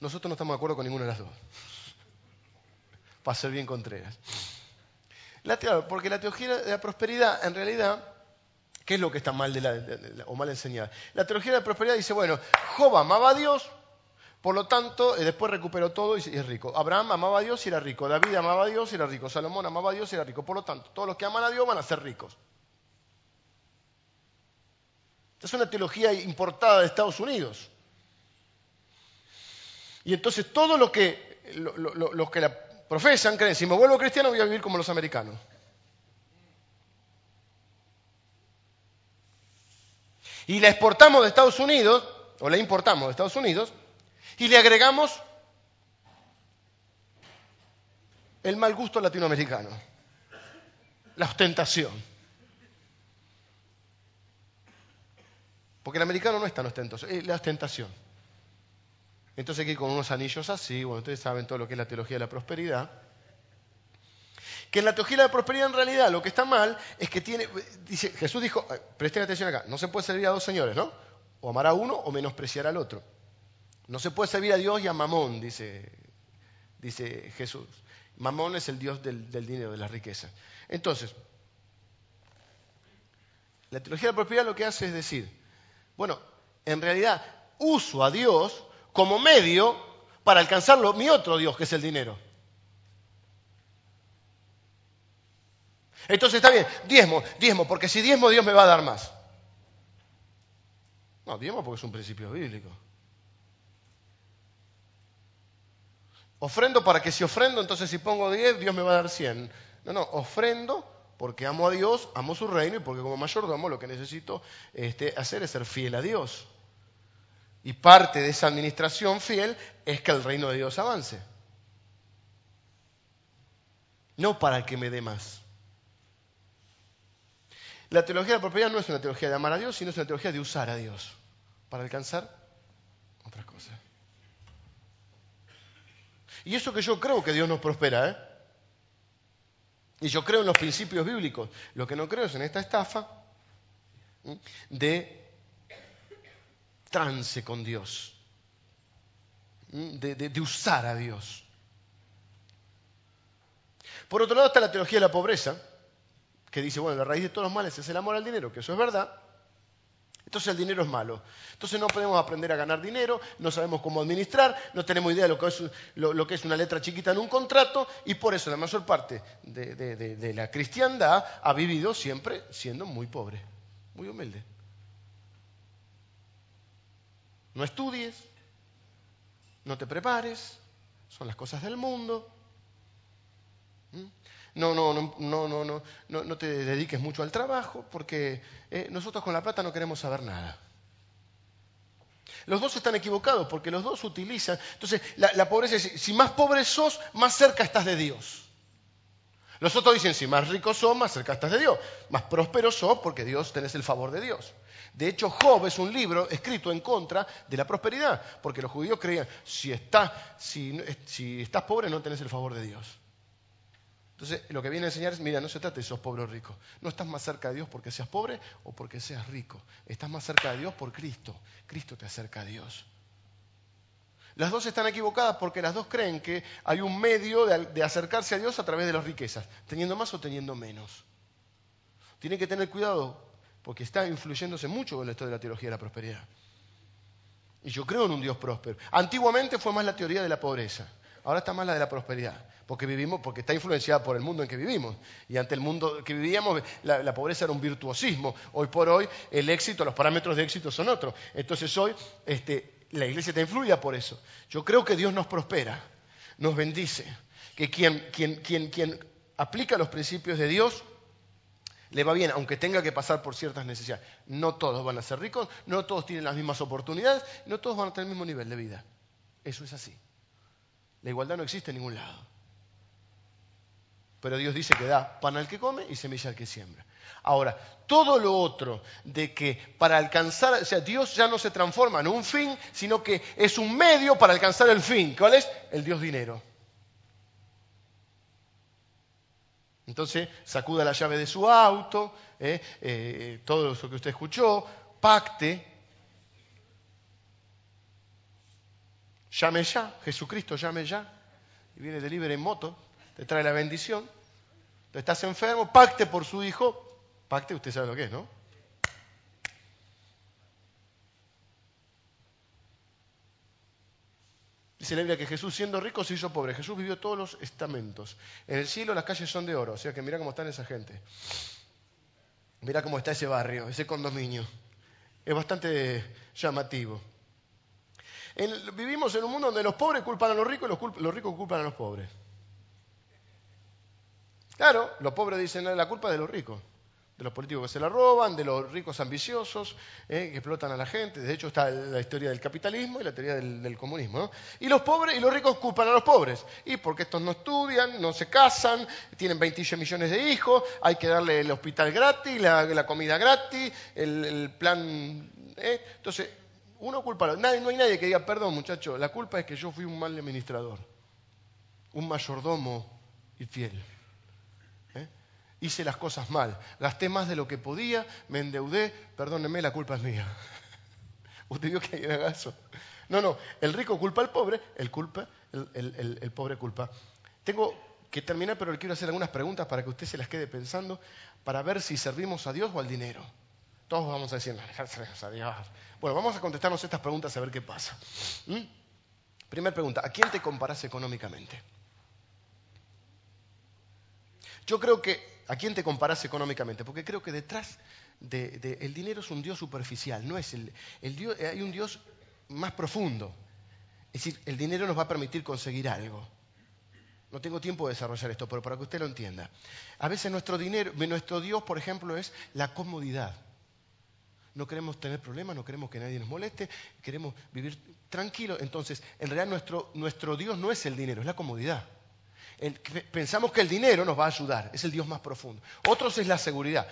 Nosotros no estamos de acuerdo con ninguna de las dos. (laughs) Para ser bien contreras. porque la teología de la prosperidad, en realidad, ¿qué es lo que está mal o mal enseñada? La teología de la prosperidad dice, bueno, Job amaba a Dios, por lo tanto, eh, después recuperó todo y es rico. Abraham amaba a Dios y era rico. David amaba a Dios y era rico. Salomón amaba a Dios y era rico. Por lo tanto, todos los que aman a Dios van a ser ricos. Es una teología importada de Estados Unidos. Y entonces todos los que, los que la profesan creen, si me vuelvo cristiano voy a vivir como los americanos. Y la exportamos de Estados Unidos, o la importamos de Estados Unidos, y le agregamos el mal gusto latinoamericano, la ostentación. Porque el americano no es tan ostentoso, es la ostentación. Entonces aquí con unos anillos así, bueno, ustedes saben todo lo que es la teología de la prosperidad. Que en la teología de la prosperidad en realidad lo que está mal es que tiene, dice, Jesús dijo, presten atención acá, no se puede servir a dos señores, ¿no? O amar a uno o menospreciar al otro. No se puede servir a Dios y a Mamón, dice, Jesús. Mamón es el Dios del, dinero, de la riqueza. Entonces, la teología de la prosperidad lo que hace es decir, bueno, en realidad uso a Dios como medio para alcanzarlo mi otro Dios, que es el dinero. Entonces está bien, diezmo, diezmo, porque si diezmo Dios me va a dar más. No, diezmo porque es un principio bíblico. Ofrendo para que si ofrendo, entonces si pongo diez, Dios me va a dar cien. No, no, ofrendo porque amo a Dios, amo su reino y porque como mayordomo lo que necesito este, hacer es ser fiel a Dios. Y parte de esa administración fiel es que el reino de Dios avance. No para que me dé más. La teología de la propiedad no es una teología de amar a Dios, sino es una teología de usar a Dios para alcanzar otras cosas. Y eso que yo creo que Dios nos prospera, ¿eh? Y yo creo en los principios bíblicos. Lo que no creo es en esta estafa de trance con Dios. de, de usar a Dios. Por otro lado está la teología de la pobreza, que dice, bueno, la raíz de todos los males es el amor al dinero, que eso es verdad. Entonces el dinero es malo. Entonces no podemos aprender a ganar dinero, no sabemos cómo administrar, no tenemos idea de lo que es, una letra chiquita en un contrato y por eso la mayor parte de, de la cristiandad ha vivido siempre siendo muy pobre, muy humilde. No estudies, no te prepares, son las cosas del mundo. ¿Mm? No, no, no, no, no, no, no te dediques mucho al trabajo porque eh, nosotros con la plata no queremos saber nada. Los dos están equivocados porque los dos utilizan. Entonces, la, pobreza es: si más pobre sos, más cerca estás de Dios. Los otros dicen: si más rico sos, más cerca estás de Dios. Más próspero sos porque Dios tenés el favor de Dios. De hecho, Job es un libro escrito en contra de la prosperidad, porque los judíos creían: si, estás, si, si estás pobre, no tenés el favor de Dios. Entonces, lo que viene a enseñar es, mira, no se trata de sos pobre o rico. No estás más cerca de Dios porque seas pobre o porque seas rico. Estás más cerca de Dios por Cristo. Cristo te acerca a Dios. Las dos están equivocadas porque las dos creen que hay un medio de, acercarse a Dios a través de las riquezas, teniendo más o teniendo menos. Tienen que tener cuidado porque está influyéndose mucho con esto de la teología de la prosperidad. Y yo creo en un Dios próspero. Antiguamente fue más la teoría de la pobreza, ahora está más la de la prosperidad porque vivimos, porque está influenciada por el mundo en que vivimos. Y ante el mundo que vivíamos, la, pobreza era un virtuosismo. Hoy por hoy, el éxito, los parámetros de éxito son otros. Entonces hoy, este, la iglesia está influida por eso. Yo creo que Dios nos prospera, nos bendice, que quien, quien, quien, quien aplica los principios de Dios le va bien, aunque tenga que pasar por ciertas necesidades. No todos van a ser ricos, no todos tienen las mismas oportunidades, no todos van a tener el mismo nivel de vida. Eso es así. La igualdad no existe en ningún lado. Pero Dios dice que da pan al que come y semilla al que siembra. Ahora, todo lo otro de que para alcanzar, o sea, Dios ya no se transforma en un fin, sino que es un medio para alcanzar el fin. ¿Cuál es? El Dios dinero. Entonces, sacuda la llave de su auto, eh, eh, todo eso que usted escuchó, pacte, llame ya, Jesucristo llame ya, y viene de libre en moto te trae la bendición. estás enfermo, pacte por su hijo. Pacte, usted sabe lo que es, ¿no? Dice la Biblia que Jesús siendo rico se hizo pobre. Jesús vivió todos los estamentos. En el cielo las calles son de oro, o sea que mira cómo están esa gente. Mira cómo está ese barrio, ese condominio. Es bastante llamativo. Vivimos en un mundo donde los pobres culpan a los ricos y los ricos culpan a los pobres. Claro, los pobres dicen la culpa de los ricos, de los políticos que se la roban, de los ricos ambiciosos eh, que explotan a la gente. De hecho, está la historia del capitalismo y la teoría del, comunismo. Y los pobres y los ricos culpan a los pobres. Y porque estos no estudian, no se casan, tienen 28 millones de hijos, hay que darle el hospital gratis, la, comida gratis, el, plan. Eh. Entonces, uno culpa a los. no hay nadie que diga, perdón, muchacho, la culpa es que yo fui un mal administrador, un mayordomo infiel hice las cosas mal, gasté más de lo que podía, me endeudé, perdóneme, la culpa es mía. (laughs) Usted vio que hay eso. No, no, el rico culpa al pobre, el, culpa, el, pobre culpa. Tengo que terminar, pero le quiero hacer algunas preguntas para que usted se las quede pensando, para ver si servimos a Dios o al dinero. Todos vamos a decir, a Dios. Bueno, vamos a contestarnos estas preguntas a ver qué pasa. ¿Mm? Primera pregunta, ¿a quién te comparas económicamente? Yo creo que ¿A quién te comparas económicamente? Porque creo que detrás del de, dinero es un Dios superficial, no es el, Dios, hay un Dios más profundo. Es decir, el dinero nos va a permitir conseguir algo. No tengo tiempo de desarrollar esto, pero para que usted lo entienda. A veces nuestro dinero, nuestro Dios, por ejemplo, es la comodidad. No queremos tener problemas, no queremos que nadie nos moleste, queremos vivir tranquilo. Entonces, en realidad nuestro, nuestro Dios no es el dinero, es la comodidad pensamos que el dinero nos va a ayudar, es el Dios más profundo. Otros es la seguridad.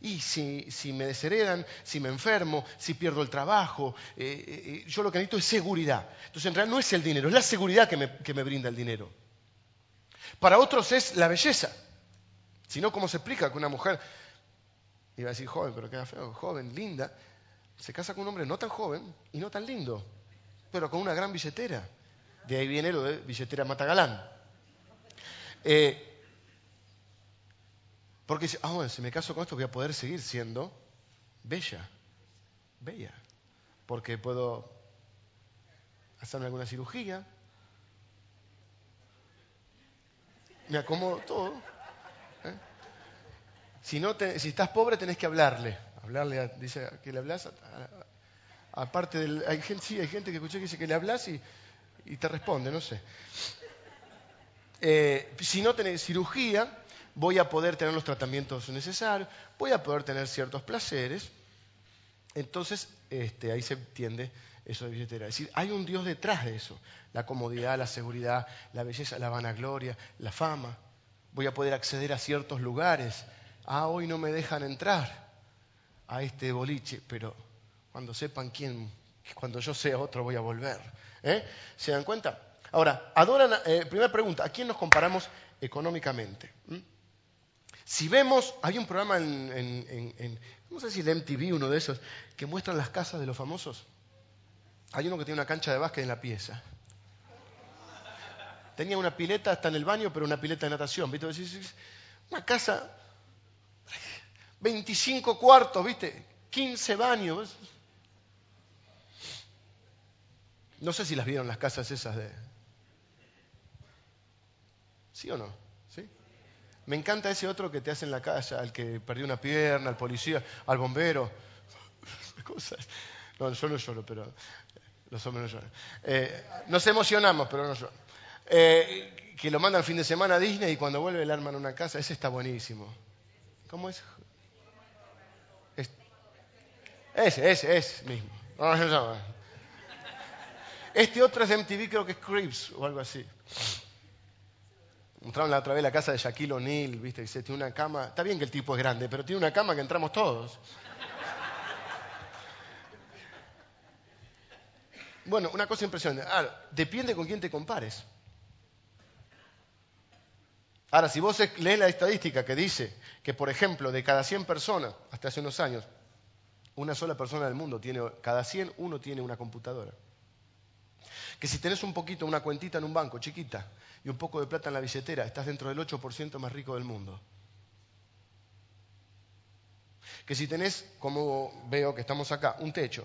Y si, me desheredan, si me enfermo, si pierdo el trabajo, eh, eh, eh, yo lo que necesito es seguridad. Entonces en realidad no es el dinero, es la seguridad que me, brinda el dinero. Para otros es la belleza. Si no, ¿cómo se explica que una mujer, iba a decir joven, pero queda feo, joven, linda, se casa con un hombre no tan joven y no tan lindo, pero con una gran billetera? De ahí viene lo de billetera Matagalán. Eh, porque ah, bueno, si me caso con esto voy a poder seguir siendo bella, bella, porque puedo hacerme alguna cirugía, me acomodo todo. Si, no si estás pobre tenés que hablarle, hablarle, dice que le hablas, aparte del, hay gente, sí, hay gente que escuché que dice que le hablas y, te responde, no sé. Eh, si no tenés cirugía, voy a poder tener los tratamientos necesarios, voy a poder tener ciertos placeres. Entonces, este, ahí se entiende eso de billetera. Es decir, hay un Dios detrás de eso. La comodidad, la seguridad, la belleza, la vanagloria, la fama. Voy a poder acceder a ciertos lugares. Ah, hoy no me dejan entrar a este boliche, pero cuando sepan quién, cuando yo sea otro voy a volver. ¿Eh? ¿Se dan cuenta? Ahora, adoran, eh, primera pregunta, ¿a quién nos comparamos económicamente? ¿Mm? Si vemos, hay un programa en, no sé si el MTV, uno de esos, que muestran las casas de los famosos. Hay uno que tiene una cancha de básquet en la pieza. Tenía una pileta hasta en el baño, pero una pileta de natación. ¿viste? Una casa, 25 cuartos, ¿viste? 15 baños. No sé si las vieron las casas esas de... ¿Sí o no? Me encanta ese otro que te hace en la calle, al que perdió una pierna, al policía, al bombero. (laughs) Cosas. No, yo no lloro, pero los hombres no lloran. Eh, nos emocionamos, pero no lloran. Eh, que lo mandan el fin de semana a Disney y cuando vuelve el arma en una casa, ese está buenísimo. ¿Cómo es? Ese, ese, ese mismo. Este otro es MTV, creo que es Creeps o algo así. Mostraron la otra vez la casa de Shaquille O'Neal, ¿viste? Dice, tiene una cama. Está bien que el tipo es grande, pero tiene una cama que entramos todos. Bueno, una cosa impresionante. Ahora, depende con quién te compares. Ahora, si vos lees la estadística que dice que, por ejemplo, de cada 100 personas, hasta hace unos años, una sola persona del mundo tiene, cada 100 uno tiene una computadora. Que si tenés un poquito, una cuentita en un banco chiquita y un poco de plata en la billetera, estás dentro del 8% más rico del mundo. Que si tenés, como veo que estamos acá, un techo,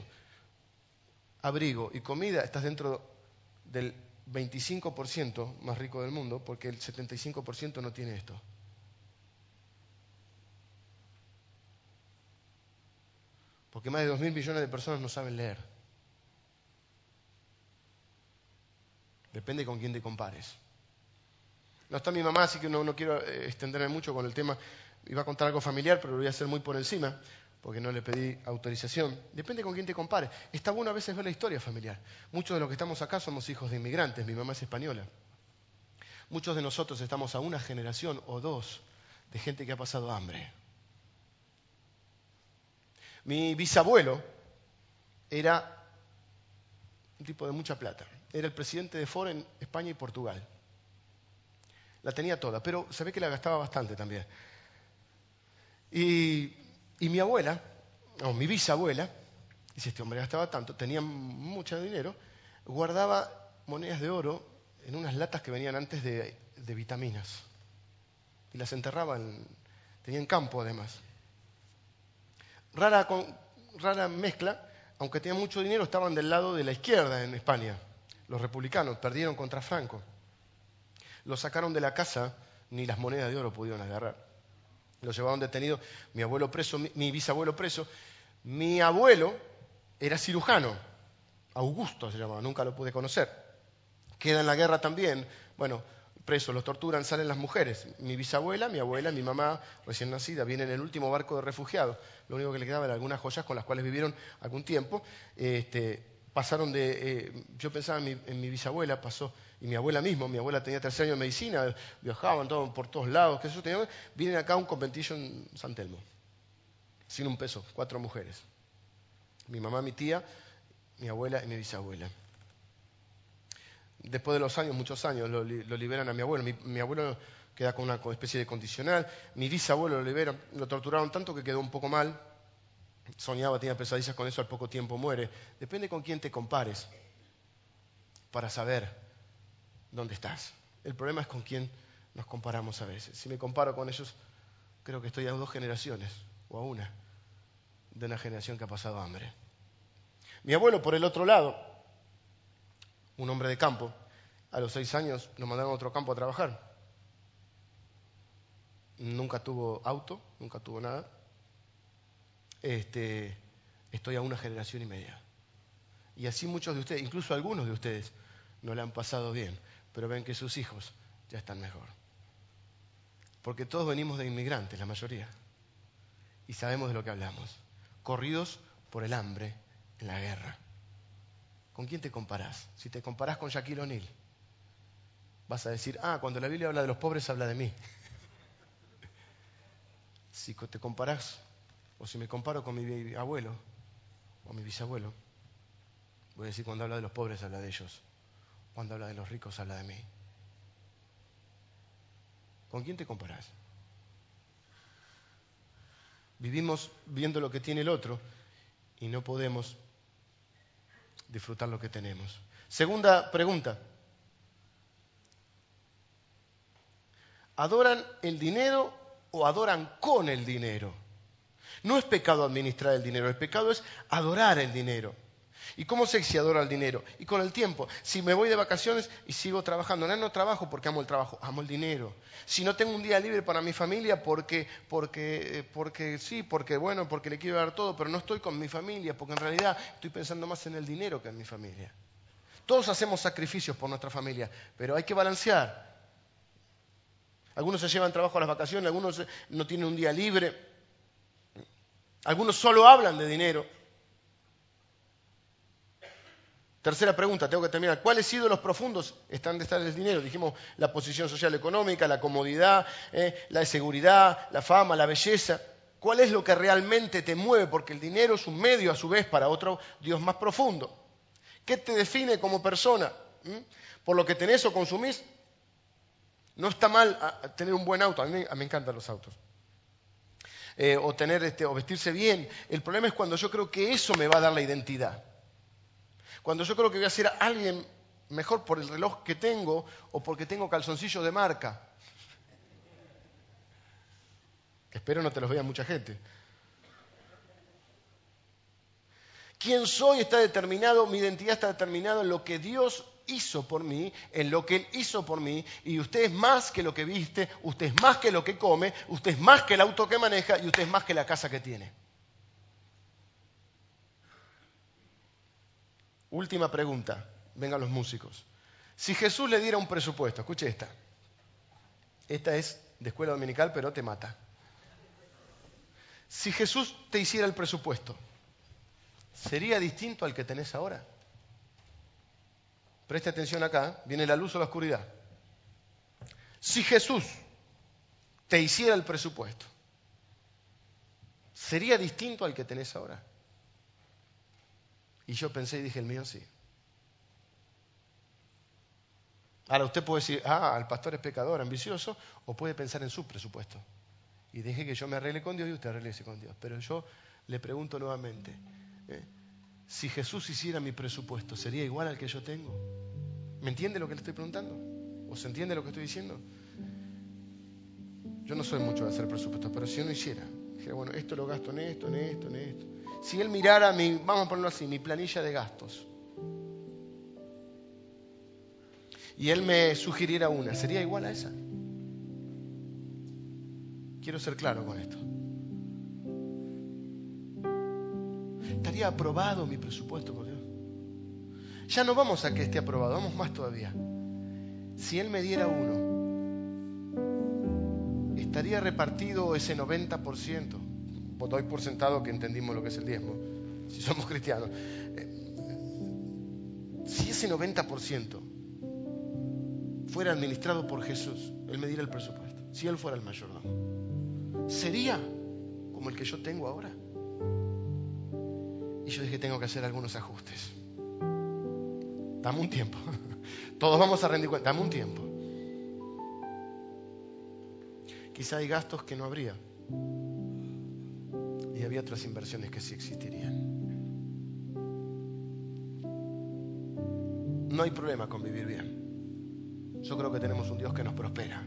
abrigo y comida, estás dentro del 25% más rico del mundo, porque el 75% no tiene esto. Porque más de 2.000 millones de personas no saben leer. Depende con quién te compares. No está mi mamá, así que no, quiero eh, extenderme mucho con el tema. Iba a contar algo familiar, pero lo voy a hacer muy por encima, porque no le pedí autorización. Depende con quién te compares. Está bueno a veces ver la historia familiar. Muchos de los que estamos acá somos hijos de inmigrantes, mi mamá es española. Muchos de nosotros estamos a una generación o dos de gente que ha pasado hambre. Mi bisabuelo era un tipo de mucha plata. Era el presidente de Ford en España y Portugal. La tenía toda, pero se que la gastaba bastante también. Y, mi abuela, o mi bisabuela, y si este hombre gastaba tanto, tenía mucho dinero, guardaba monedas de oro en unas latas que venían antes de, vitaminas. Y las enterraba, en, tenían campo además. Rara, rara mezcla, aunque tenían mucho dinero, estaban del lado de la izquierda en España. Los republicanos perdieron contra Franco. Lo sacaron de la casa, ni las monedas de oro pudieron agarrar. Lo llevaron detenido, mi abuelo preso, mi, bisabuelo preso. Mi abuelo era cirujano, Augusto se llamaba, nunca lo pude conocer. Queda en la guerra también. Bueno, presos, los torturan, salen las mujeres. Mi bisabuela, mi abuela, mi mamá recién nacida, viene en el último barco de refugiados. Lo único que le quedaba eran algunas joyas con las cuales vivieron algún tiempo. Este, pasaron de, eh, yo pensaba en mi, bisabuela, pasó, y mi abuela mismo, mi abuela tenía tercer año de medicina, viajaban todo, por todos lados, que eso tenía, vienen acá a un conventillo en San Telmo, sin un peso, cuatro mujeres. Mi mamá, mi tía, mi abuela y mi bisabuela. Después de los años, muchos años, lo, liberan a mi abuelo. Mi, abuelo queda con una especie de condicional. Mi bisabuelo lo liberan. Lo torturaron tanto que quedó un poco mal. Soñaba, tenía pesadillas con eso, al poco tiempo muere. Depende con quién te compares para saber donde estás. El problema es con quién nos comparamos a veces. Si me comparo con ellos, creo que estoy a dos generaciones o a una de una generación que ha pasado hambre. Mi abuelo, por el otro lado, un hombre de campo, a los seis años nos mandaron a otro campo a trabajar. Nunca tuvo auto, nunca tuvo nada. Este, estoy a una generación y media. Y así muchos de ustedes, incluso algunos de ustedes, no le han pasado bien, pero ven que sus hijos ya están mejor. Porque todos venimos de inmigrantes, la mayoría, y sabemos de lo que hablamos, corridos por el hambre en la guerra. ¿Con quién te comparás? Si te comparás con Shaquille O'Neal, vas a decir, ah, cuando la Biblia habla de los pobres, habla de mí. (laughs) si te comparás, o si me comparo con mi abuelo o mi bisabuelo, voy a decir, cuando habla de los pobres, habla de ellos. Cuando habla de los ricos, habla de mí. ¿Con quién te comparás? Vivimos viendo lo que tiene el otro y no podemos disfrutar lo que tenemos. Segunda pregunta. ¿Adoran el dinero o adoran con el dinero? No es pecado administrar el dinero, el pecado es adorar el dinero. ¿Y cómo sé si adoro el dinero? Y con el tiempo. Si me voy de vacaciones y sigo trabajando, no, no trabajo porque amo el trabajo, amo el dinero. Si no tengo un día libre para mi familia porque, porque, porque sí, porque bueno, porque le quiero dar todo, pero no estoy con mi familia porque en realidad estoy pensando más en el dinero que en mi familia. Todos hacemos sacrificios por nuestra familia, pero hay que balancear. Algunos se llevan trabajo a las vacaciones, algunos no tienen un día libre, algunos solo hablan de dinero. Tercera pregunta, tengo que terminar. ¿Cuáles ídolos profundos están de estar el dinero? Dijimos la posición social económica, la comodidad, eh, la seguridad, la fama, la belleza. ¿Cuál es lo que realmente te mueve? Porque el dinero es un medio a su vez para otro Dios más profundo. ¿Qué te define como persona? ¿Mm? ¿Por lo que tenés o consumís? No está mal ah, tener un buen auto, a mí, me encantan los autos. Eh, o, tener este, o vestirse bien. El problema es cuando yo creo que eso me va a dar la identidad. Cuando yo creo que voy a ser alguien mejor por el reloj que tengo o porque tengo calzoncillos de marca. Espero no te los vea mucha gente. Quién soy está determinado, mi identidad está determinada en lo que Dios hizo por mí, en lo que Él hizo por mí, y usted es más que lo que viste, usted es más que lo que come, usted es más que el auto que maneja y usted es más que la casa que tiene. Última pregunta, vengan los músicos. Si Jesús le diera un presupuesto, escuche esta. Esta es de escuela dominical, pero te mata. Si Jesús te hiciera el presupuesto, ¿sería distinto al que tenés ahora? Preste atención acá, viene la luz o la oscuridad. Si Jesús te hiciera el presupuesto, ¿sería distinto al que tenés ahora? Y yo pensé y dije, el mío sí. Ahora usted puede decir, ah, el pastor es pecador, ambicioso, o puede pensar en su presupuesto. Y deje que yo me arregle con Dios y usted arregle con Dios. Pero yo le pregunto nuevamente, ¿eh? si Jesús hiciera mi presupuesto, ¿sería igual al que yo tengo? ¿Me entiende lo que le estoy preguntando? ¿O se entiende lo que estoy diciendo? Yo no soy mucho de hacer presupuestos, pero si uno hiciera, dijera, bueno, esto lo gasto en esto, en esto, en esto si él mirara mi, vamos a ponerlo así, mi planilla de gastos, y él me sugiriera una, ¿sería igual a esa? Quiero ser claro con esto. Estaría aprobado mi presupuesto por Dios. Ya no vamos a que esté aprobado, vamos más todavía. Si Él me diera uno, estaría repartido ese 90% doy por sentado que entendimos lo que es el diezmo, si somos cristianos. Eh, si ese 90% fuera administrado por Jesús, Él me diera el presupuesto, si Él fuera el mayordomo, sería como el que yo tengo ahora. Y yo dije, tengo que hacer algunos ajustes. Dame un tiempo. (laughs) Todos vamos a rendir cuenta. Dame un tiempo. Quizá hay gastos que no habría y había otras inversiones que sí existirían. No hay problema con vivir bien. Yo creo que tenemos un Dios que nos prospera,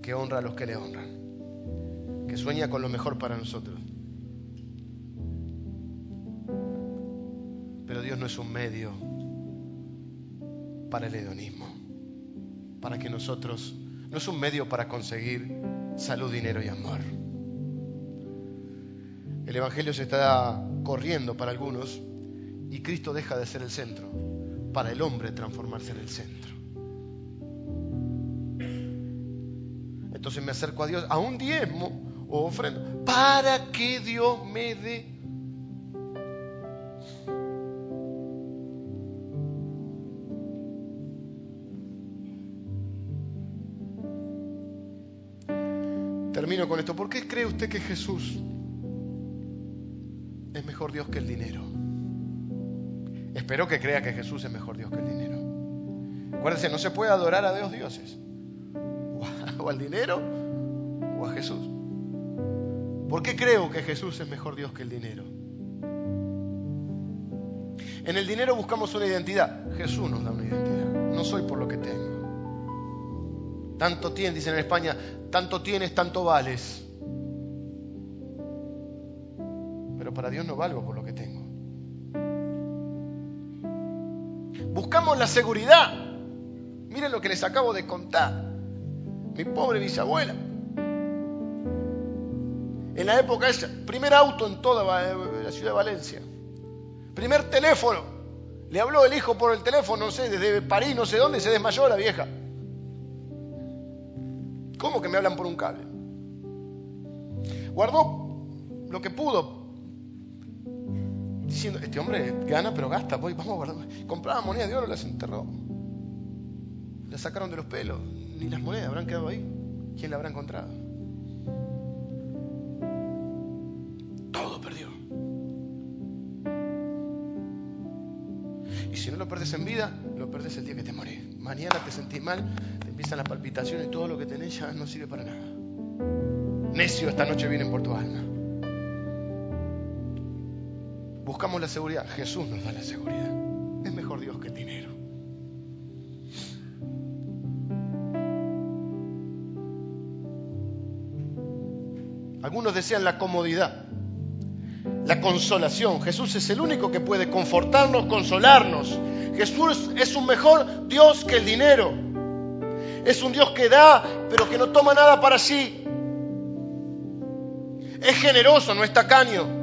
que honra a los que le honran, que sueña con lo mejor para nosotros. Pero Dios no es un medio para el hedonismo, para que nosotros, no es un medio para conseguir salud, dinero y amor. El Evangelio se está corriendo para algunos y Cristo deja de ser el centro, para el hombre transformarse en el centro. Entonces me acerco a Dios a un diezmo o ofrenda para que Dios me dé. Termino con esto. ¿Por qué cree usted que Jesús es mejor Dios que el dinero? Espero que crea que Jesús es mejor Dios que el dinero. Acuérdense, no se puede adorar a Dios dioses. (laughs) O al dinero o a Jesús. ¿Por qué creo que Jesús es mejor Dios que el dinero? En el dinero buscamos una identidad. Jesús nos da una identidad. No soy por lo que tengo. Tanto tienes, dicen en España, tanto tienes, tanto vales. Valgo por lo que tengo. Buscamos la seguridad. Miren lo que les acabo de contar. Mi pobre bisabuela. En la época esa, primer auto en toda la ciudad de Valencia. Primer teléfono. Le habló el hijo por el teléfono, no sé, desde París, no sé dónde, se desmayó la vieja. ¿Cómo que me hablan por un cable? Guardó lo que pudo. Diciendo, este hombre gana pero gasta, voy, vamos a guardar. Compraba monedas de oro, las enterró. Las sacaron de los pelos. Ni las monedas habrán quedado ahí. ¿Quién la habrá encontrado? Todo perdió. Y si no lo perdes en vida, lo perdes el día que te morís. Mañana te sentís mal, te empiezan las palpitaciones, todo lo que tenés ya no sirve para nada. Necio, esta noche vienen por tu alma. Buscamos la seguridad. Jesús nos da la seguridad. Es mejor Dios que el dinero. Algunos desean la comodidad, la consolación. Jesús es el único que puede confortarnos, consolarnos. Jesús es un mejor Dios que el dinero. Es un Dios que da, pero que no toma nada para sí. Es generoso, no es tacaño.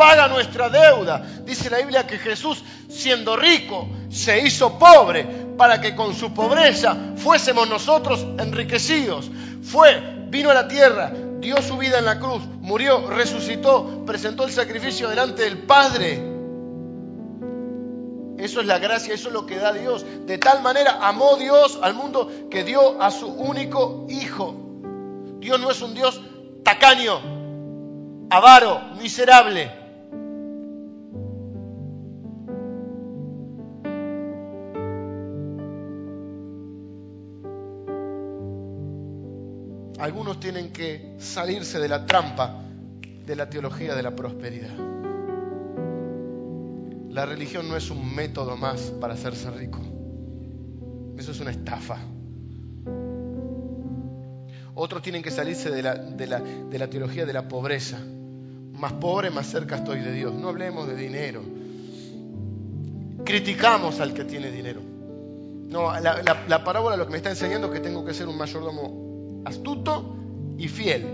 Paga nuestra deuda. Dice la Biblia que Jesús, siendo rico, se hizo pobre para que con su pobreza fuésemos nosotros enriquecidos. Fue, vino a la tierra, dio su vida en la cruz, murió, resucitó, presentó el sacrificio delante del Padre. Eso es la gracia, eso es lo que da Dios. De tal manera amó Dios al mundo que dio a su único Hijo. Dios no es un Dios tacaño, avaro, miserable. Algunos tienen que salirse de la trampa de la teología de la prosperidad. La religión no es un método más para hacerse rico. Eso es una estafa. Otros tienen que salirse de la, de la, de la teología de la pobreza. Más pobre, más cerca estoy de Dios. No hablemos de dinero. Criticamos al que tiene dinero. No, la, la, la parábola lo que me está enseñando es que tengo que ser un mayordomo astuto y fiel.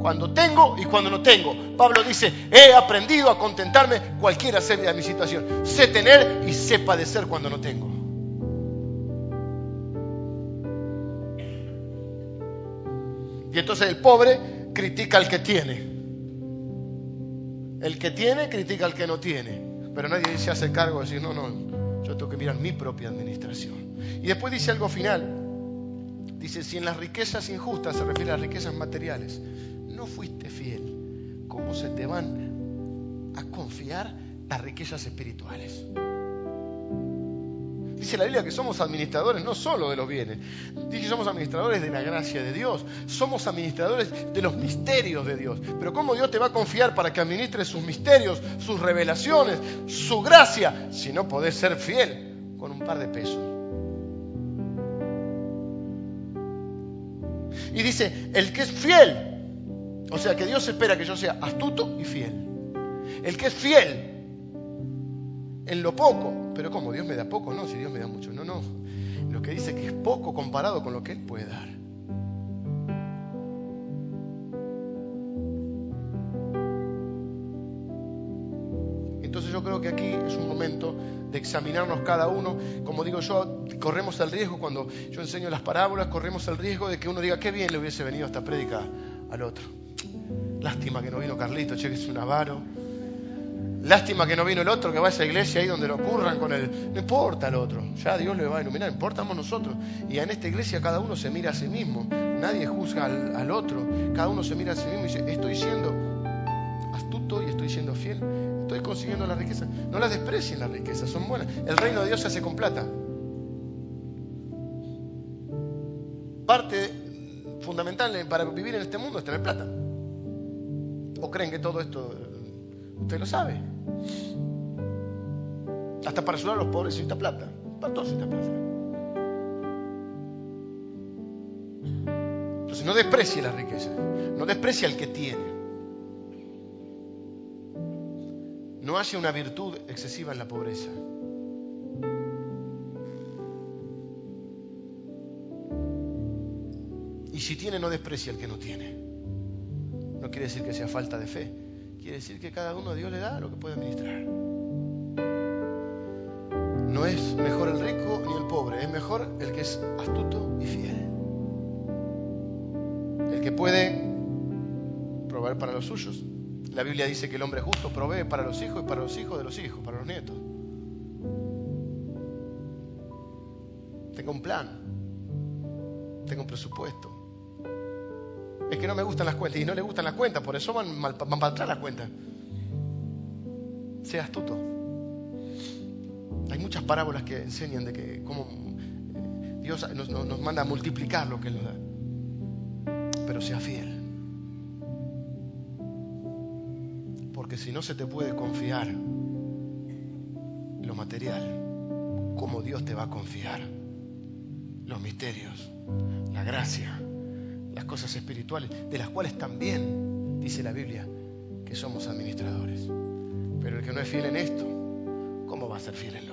Cuando tengo y cuando no tengo. Pablo dice, he aprendido a contentarme cualquiera sea mi situación. Sé tener y sé padecer cuando no tengo. Y entonces el pobre critica al que tiene. El que tiene critica al que no tiene. Pero nadie se hace cargo de decir, no, no, yo tengo que mirar mi propia administración. Y después dice algo final. Dice, si en las riquezas injustas se refiere a las riquezas materiales, no fuiste fiel, ¿cómo se te van a confiar las riquezas espirituales? Dice la Biblia que somos administradores no solo de los bienes, dice que somos administradores de la gracia de Dios, somos administradores de los misterios de Dios. Pero ¿cómo Dios te va a confiar para que administres sus misterios, sus revelaciones, su gracia, si no podés ser fiel con un un par de pesos. Y dice, el que es fiel, o sea que Dios espera que yo sea astuto y fiel. El que es fiel en lo poco, pero como Dios me da poco, no, si Dios me da mucho, no, no. Lo que dice que es poco comparado con lo que Él puede dar. Creo que aquí es un momento de examinarnos cada uno. Como digo yo, corremos el riesgo cuando yo enseño las parábolas, corremos el riesgo de que uno diga, qué bien le hubiese venido esta prédica al otro. Lástima que no vino Carlito, che, es un avaro. Lástima que no vino el otro que va a esa iglesia ahí donde lo curran con el... No importa el otro, ya Dios le va a iluminar, importamos nosotros. Y en esta iglesia cada uno se mira a sí mismo, nadie juzga al otro, cada uno se mira a sí mismo y dice, estoy siendo astuto y estoy siendo fiel, estoy consiguiendo la riqueza. No las desprecien las riquezas, son buenas. El reino de Dios se hace con plata. Parte fundamental para vivir en este mundo es tener plata. ¿O creen que todo esto usted lo sabe? Hasta para ayudar a los pobres necesita plata. Para todos necesita plata. Entonces no desprecie la riqueza. No desprecie al que tiene. No haya una virtud excesiva en la pobreza. Y si tiene, no desprecie al que no tiene. No quiere decir que sea falta de fe. Quiere decir que cada uno a Dios le da lo que puede administrar. No es mejor el rico ni el pobre, es mejor el que es astuto y fiel. El que puede proveer para los suyos. La Biblia dice que el hombre justo provee para los hijos y para los hijos de los hijos, para los nietos. Tenga un plan, tenga un presupuesto. Es que no me gustan las cuentas y no le gustan las cuentas, por eso van, mal, para atrás las cuentas. Sea astuto. Hay muchas parábolas que enseñan de que cómo Dios nos, nos manda a multiplicar lo que nos da. Pero sea fiel. Si no se te puede confiar lo material, ¿cómo Dios te va a confiar los misterios, la gracia, las cosas espirituales, de las cuales también dice la Biblia que somos administradores? Pero el que no es fiel en esto, ¿cómo va a ser fiel en lo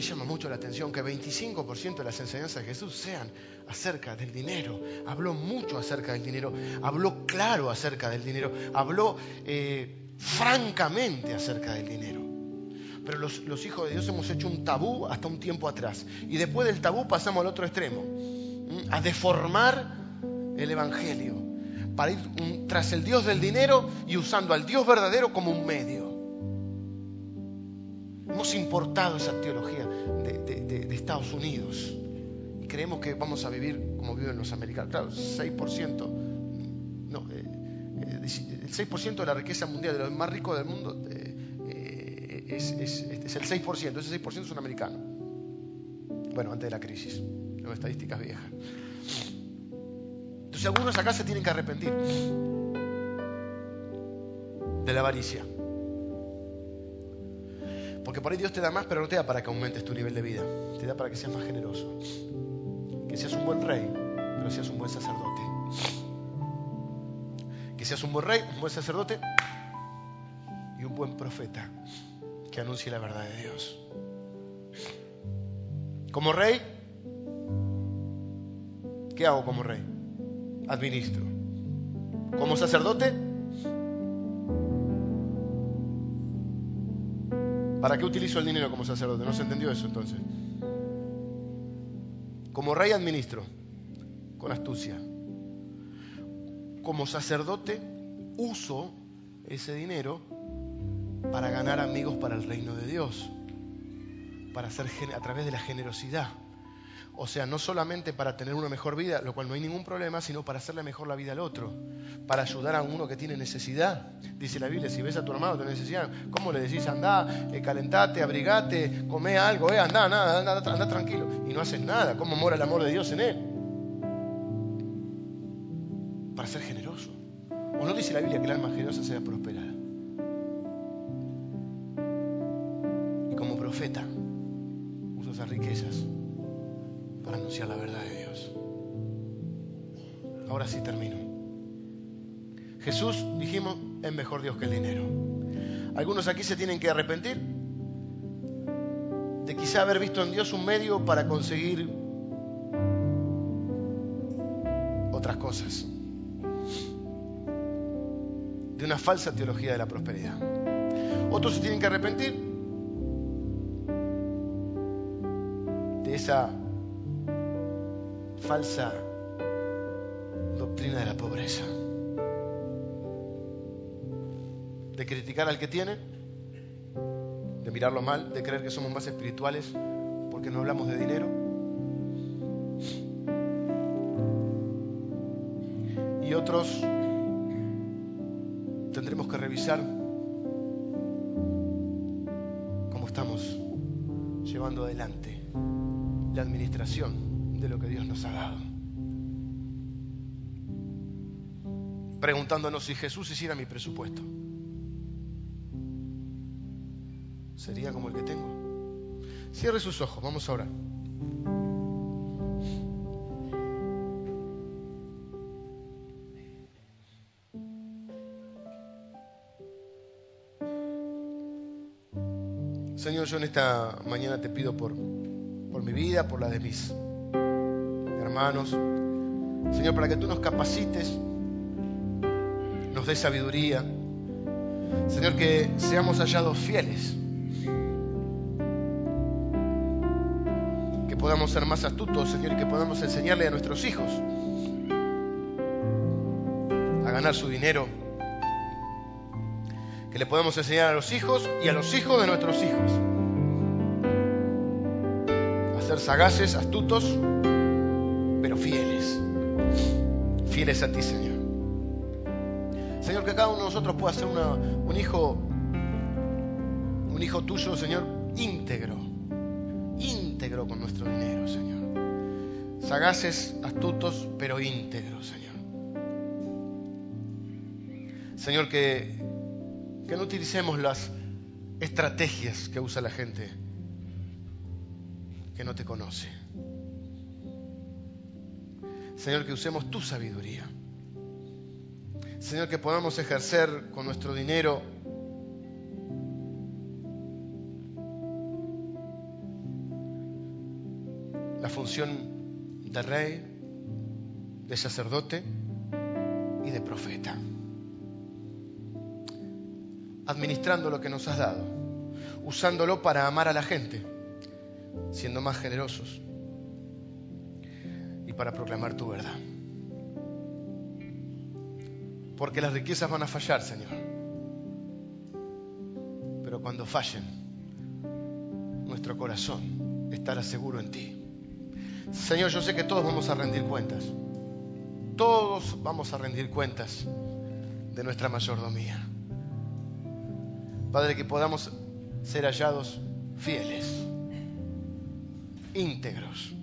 me llama mucho la atención que 25% de las enseñanzas de Jesús sean acerca del dinero. Habló mucho acerca del dinero, habló claro acerca del dinero, habló eh, francamente acerca del dinero. Pero los, hijos de Dios hemos hecho un tabú hasta un tiempo atrás. Y después del tabú pasamos al otro extremo, a deformar el Evangelio, para ir tras el Dios del dinero y usando al Dios verdadero como un medio. Hemos importado esa teología de, Estados Unidos y creemos que vamos a vivir como viven los americanos. Claro, 6%, no, eh, el 6% de la riqueza mundial, de los más ricos del mundo, eh, es, es, es, el 6%, ese 6% son americanos. Bueno, antes de la crisis, son estadísticas viejas. Entonces algunos acá se tienen que arrepentir de la avaricia. Porque por ahí Dios te da más, pero no te da para que aumentes tu nivel de vida. Te da para que seas más generoso. Que seas un buen rey, pero seas un buen sacerdote. Que seas un buen rey, un buen sacerdote y un buen profeta que anuncie la verdad de Dios. Como rey, ¿qué hago como rey? Administro. Como sacerdote, ¿Para qué utilizo el dinero como sacerdote? No se entendió eso entonces. Como rey administro, con astucia. Como sacerdote uso ese dinero para ganar amigos para el reino de Dios, para hacer a través de la generosidad. O sea, no solamente para tener una mejor vida, lo cual no hay ningún problema, sino para hacerle mejor la vida al otro, para ayudar a uno que tiene necesidad. Dice la Biblia, si ves a tu hermano que necesidad, ¿cómo le decís? Anda, eh, calentate, abrigate, come algo, eh, anda, anda, anda, anda, tranquilo. Y no haces nada. ¿Cómo mora el amor de Dios en él? Para ser generoso. ¿O no dice la Biblia que el alma generosa sea prosperada? profeta usa esas riquezas para anunciar la verdad de Dios. Ahora sí termino. Jesús, dijimos, es mejor Dios que el dinero. Algunos aquí se tienen que arrepentir de quizá haber visto en Dios un medio para conseguir otras cosas. De una falsa teología de la prosperidad. Otros se tienen que arrepentir de esa falsa doctrina de la pobreza. De criticar al que tiene, de mirarlo mal, de creer que somos más espirituales porque no hablamos de dinero. Y otros tendremos que revisar cómo estamos llevando adelante la administración de lo que Dios nos ha dado. Preguntándonos si Jesús hiciera mi presupuesto. ¿Sería como el que tengo? Cierre sus ojos, vamos a orar. Señor, yo en esta mañana te pido por, por mi vida, por la de mis hermanos. Señor, para que tú nos capacites, nos des sabiduría. Señor, que seamos hallados fieles. Que podamos ser más astutos, Señor, y que podamos enseñarle a nuestros hijos a ganar su dinero que le podemos enseñar a los hijos y a los hijos de nuestros hijos. A ser sagaces, astutos, Fieles a ti, Señor. Señor, que cada uno de nosotros pueda ser un hijo, un hijo tuyo, Señor, íntegro. Íntegro con nuestro dinero, Señor. Sagaces, astutos, pero íntegros, Señor. Señor, que que no utilicemos las estrategias que usa la gente que no te conoce. Señor, que usemos tu sabiduría. Señor, que podamos ejercer con nuestro dinero la función de rey, de sacerdote y de profeta administrando lo que nos has dado, usándolo para amar a la gente, siendo más generosos para proclamar tu verdad. Porque las riquezas van a fallar, Señor. Pero cuando fallen, nuestro corazón estará seguro en ti. Señor, yo sé que todos vamos a rendir cuentas. Todos vamos a rendir cuentas de nuestra mayordomía. Padre, que podamos ser hallados fieles, íntegros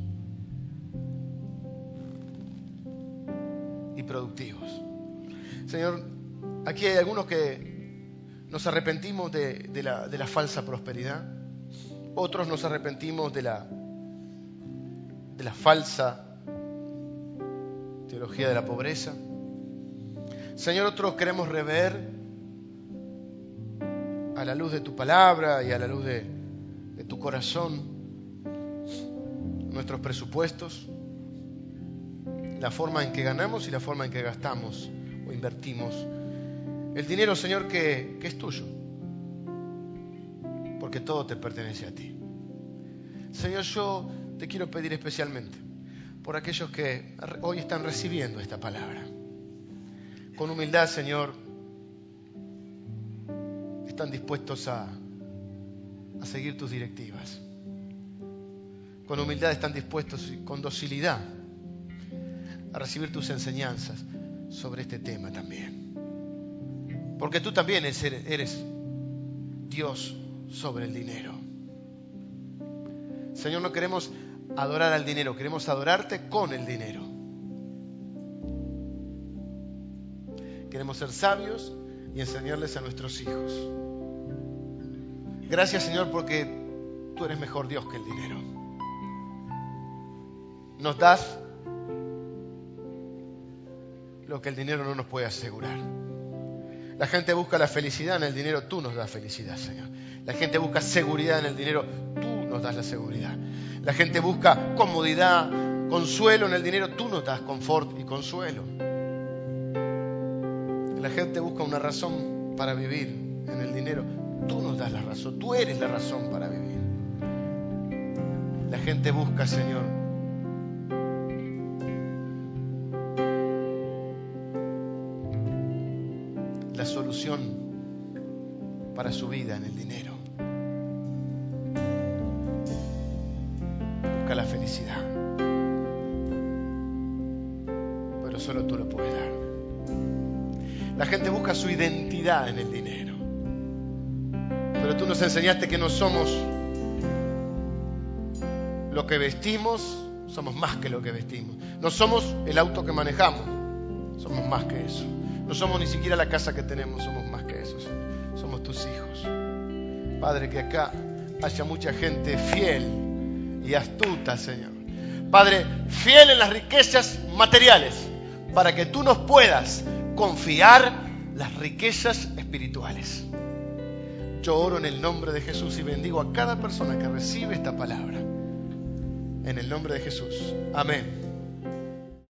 Señor, aquí hay algunos que nos arrepentimos de, la, de la falsa prosperidad, otros nos arrepentimos de la, de la falsa teología de la pobreza. Señor, otros queremos rever a la luz de tu palabra y a la luz de, tu corazón nuestros presupuestos, la forma en que ganamos y la forma en que gastamos o invertimos. El dinero, Señor, que, es tuyo, porque todo te pertenece a ti. Señor, yo te quiero pedir especialmente por aquellos que hoy están recibiendo esta palabra. Con humildad, Señor, están dispuestos a, a seguir tus directivas. Con humildad están dispuestos y con docilidad a recibir tus enseñanzas sobre este tema también. Porque tú también eres Dios sobre el dinero. Señor, no queremos adorar al dinero, queremos adorarte con el dinero. Queremos ser sabios y enseñarles a nuestros hijos. Gracias Señor porque tú eres mejor Dios que el dinero. Nos das lo que el dinero no nos puede asegurar. La gente busca la felicidad en el dinero, tú nos das felicidad, Señor. La gente busca seguridad en el dinero, tú nos das la seguridad. La gente busca comodidad, consuelo en el dinero, tú nos das confort y consuelo. La gente busca una razón para vivir en el dinero, tú nos das la razón, tú eres la razón para vivir. La gente busca, Señor, para su vida en el dinero. Busca la felicidad. Pero solo tú lo puedes dar. La gente busca su identidad en el dinero. Pero tú nos enseñaste que no somos lo que vestimos, somos más que lo que vestimos. No somos el auto que manejamos, somos más que eso. No somos ni siquiera la casa que tenemos, somos más que eso. Somos tus hijos. Padre, que acá haya mucha gente fiel y astuta, Señor. Padre, fiel en las riquezas materiales, para que tú nos puedas confiar las riquezas espirituales. Yo oro en el nombre de Jesús y bendigo a cada persona que recibe esta palabra. En el nombre de Jesús. Amén.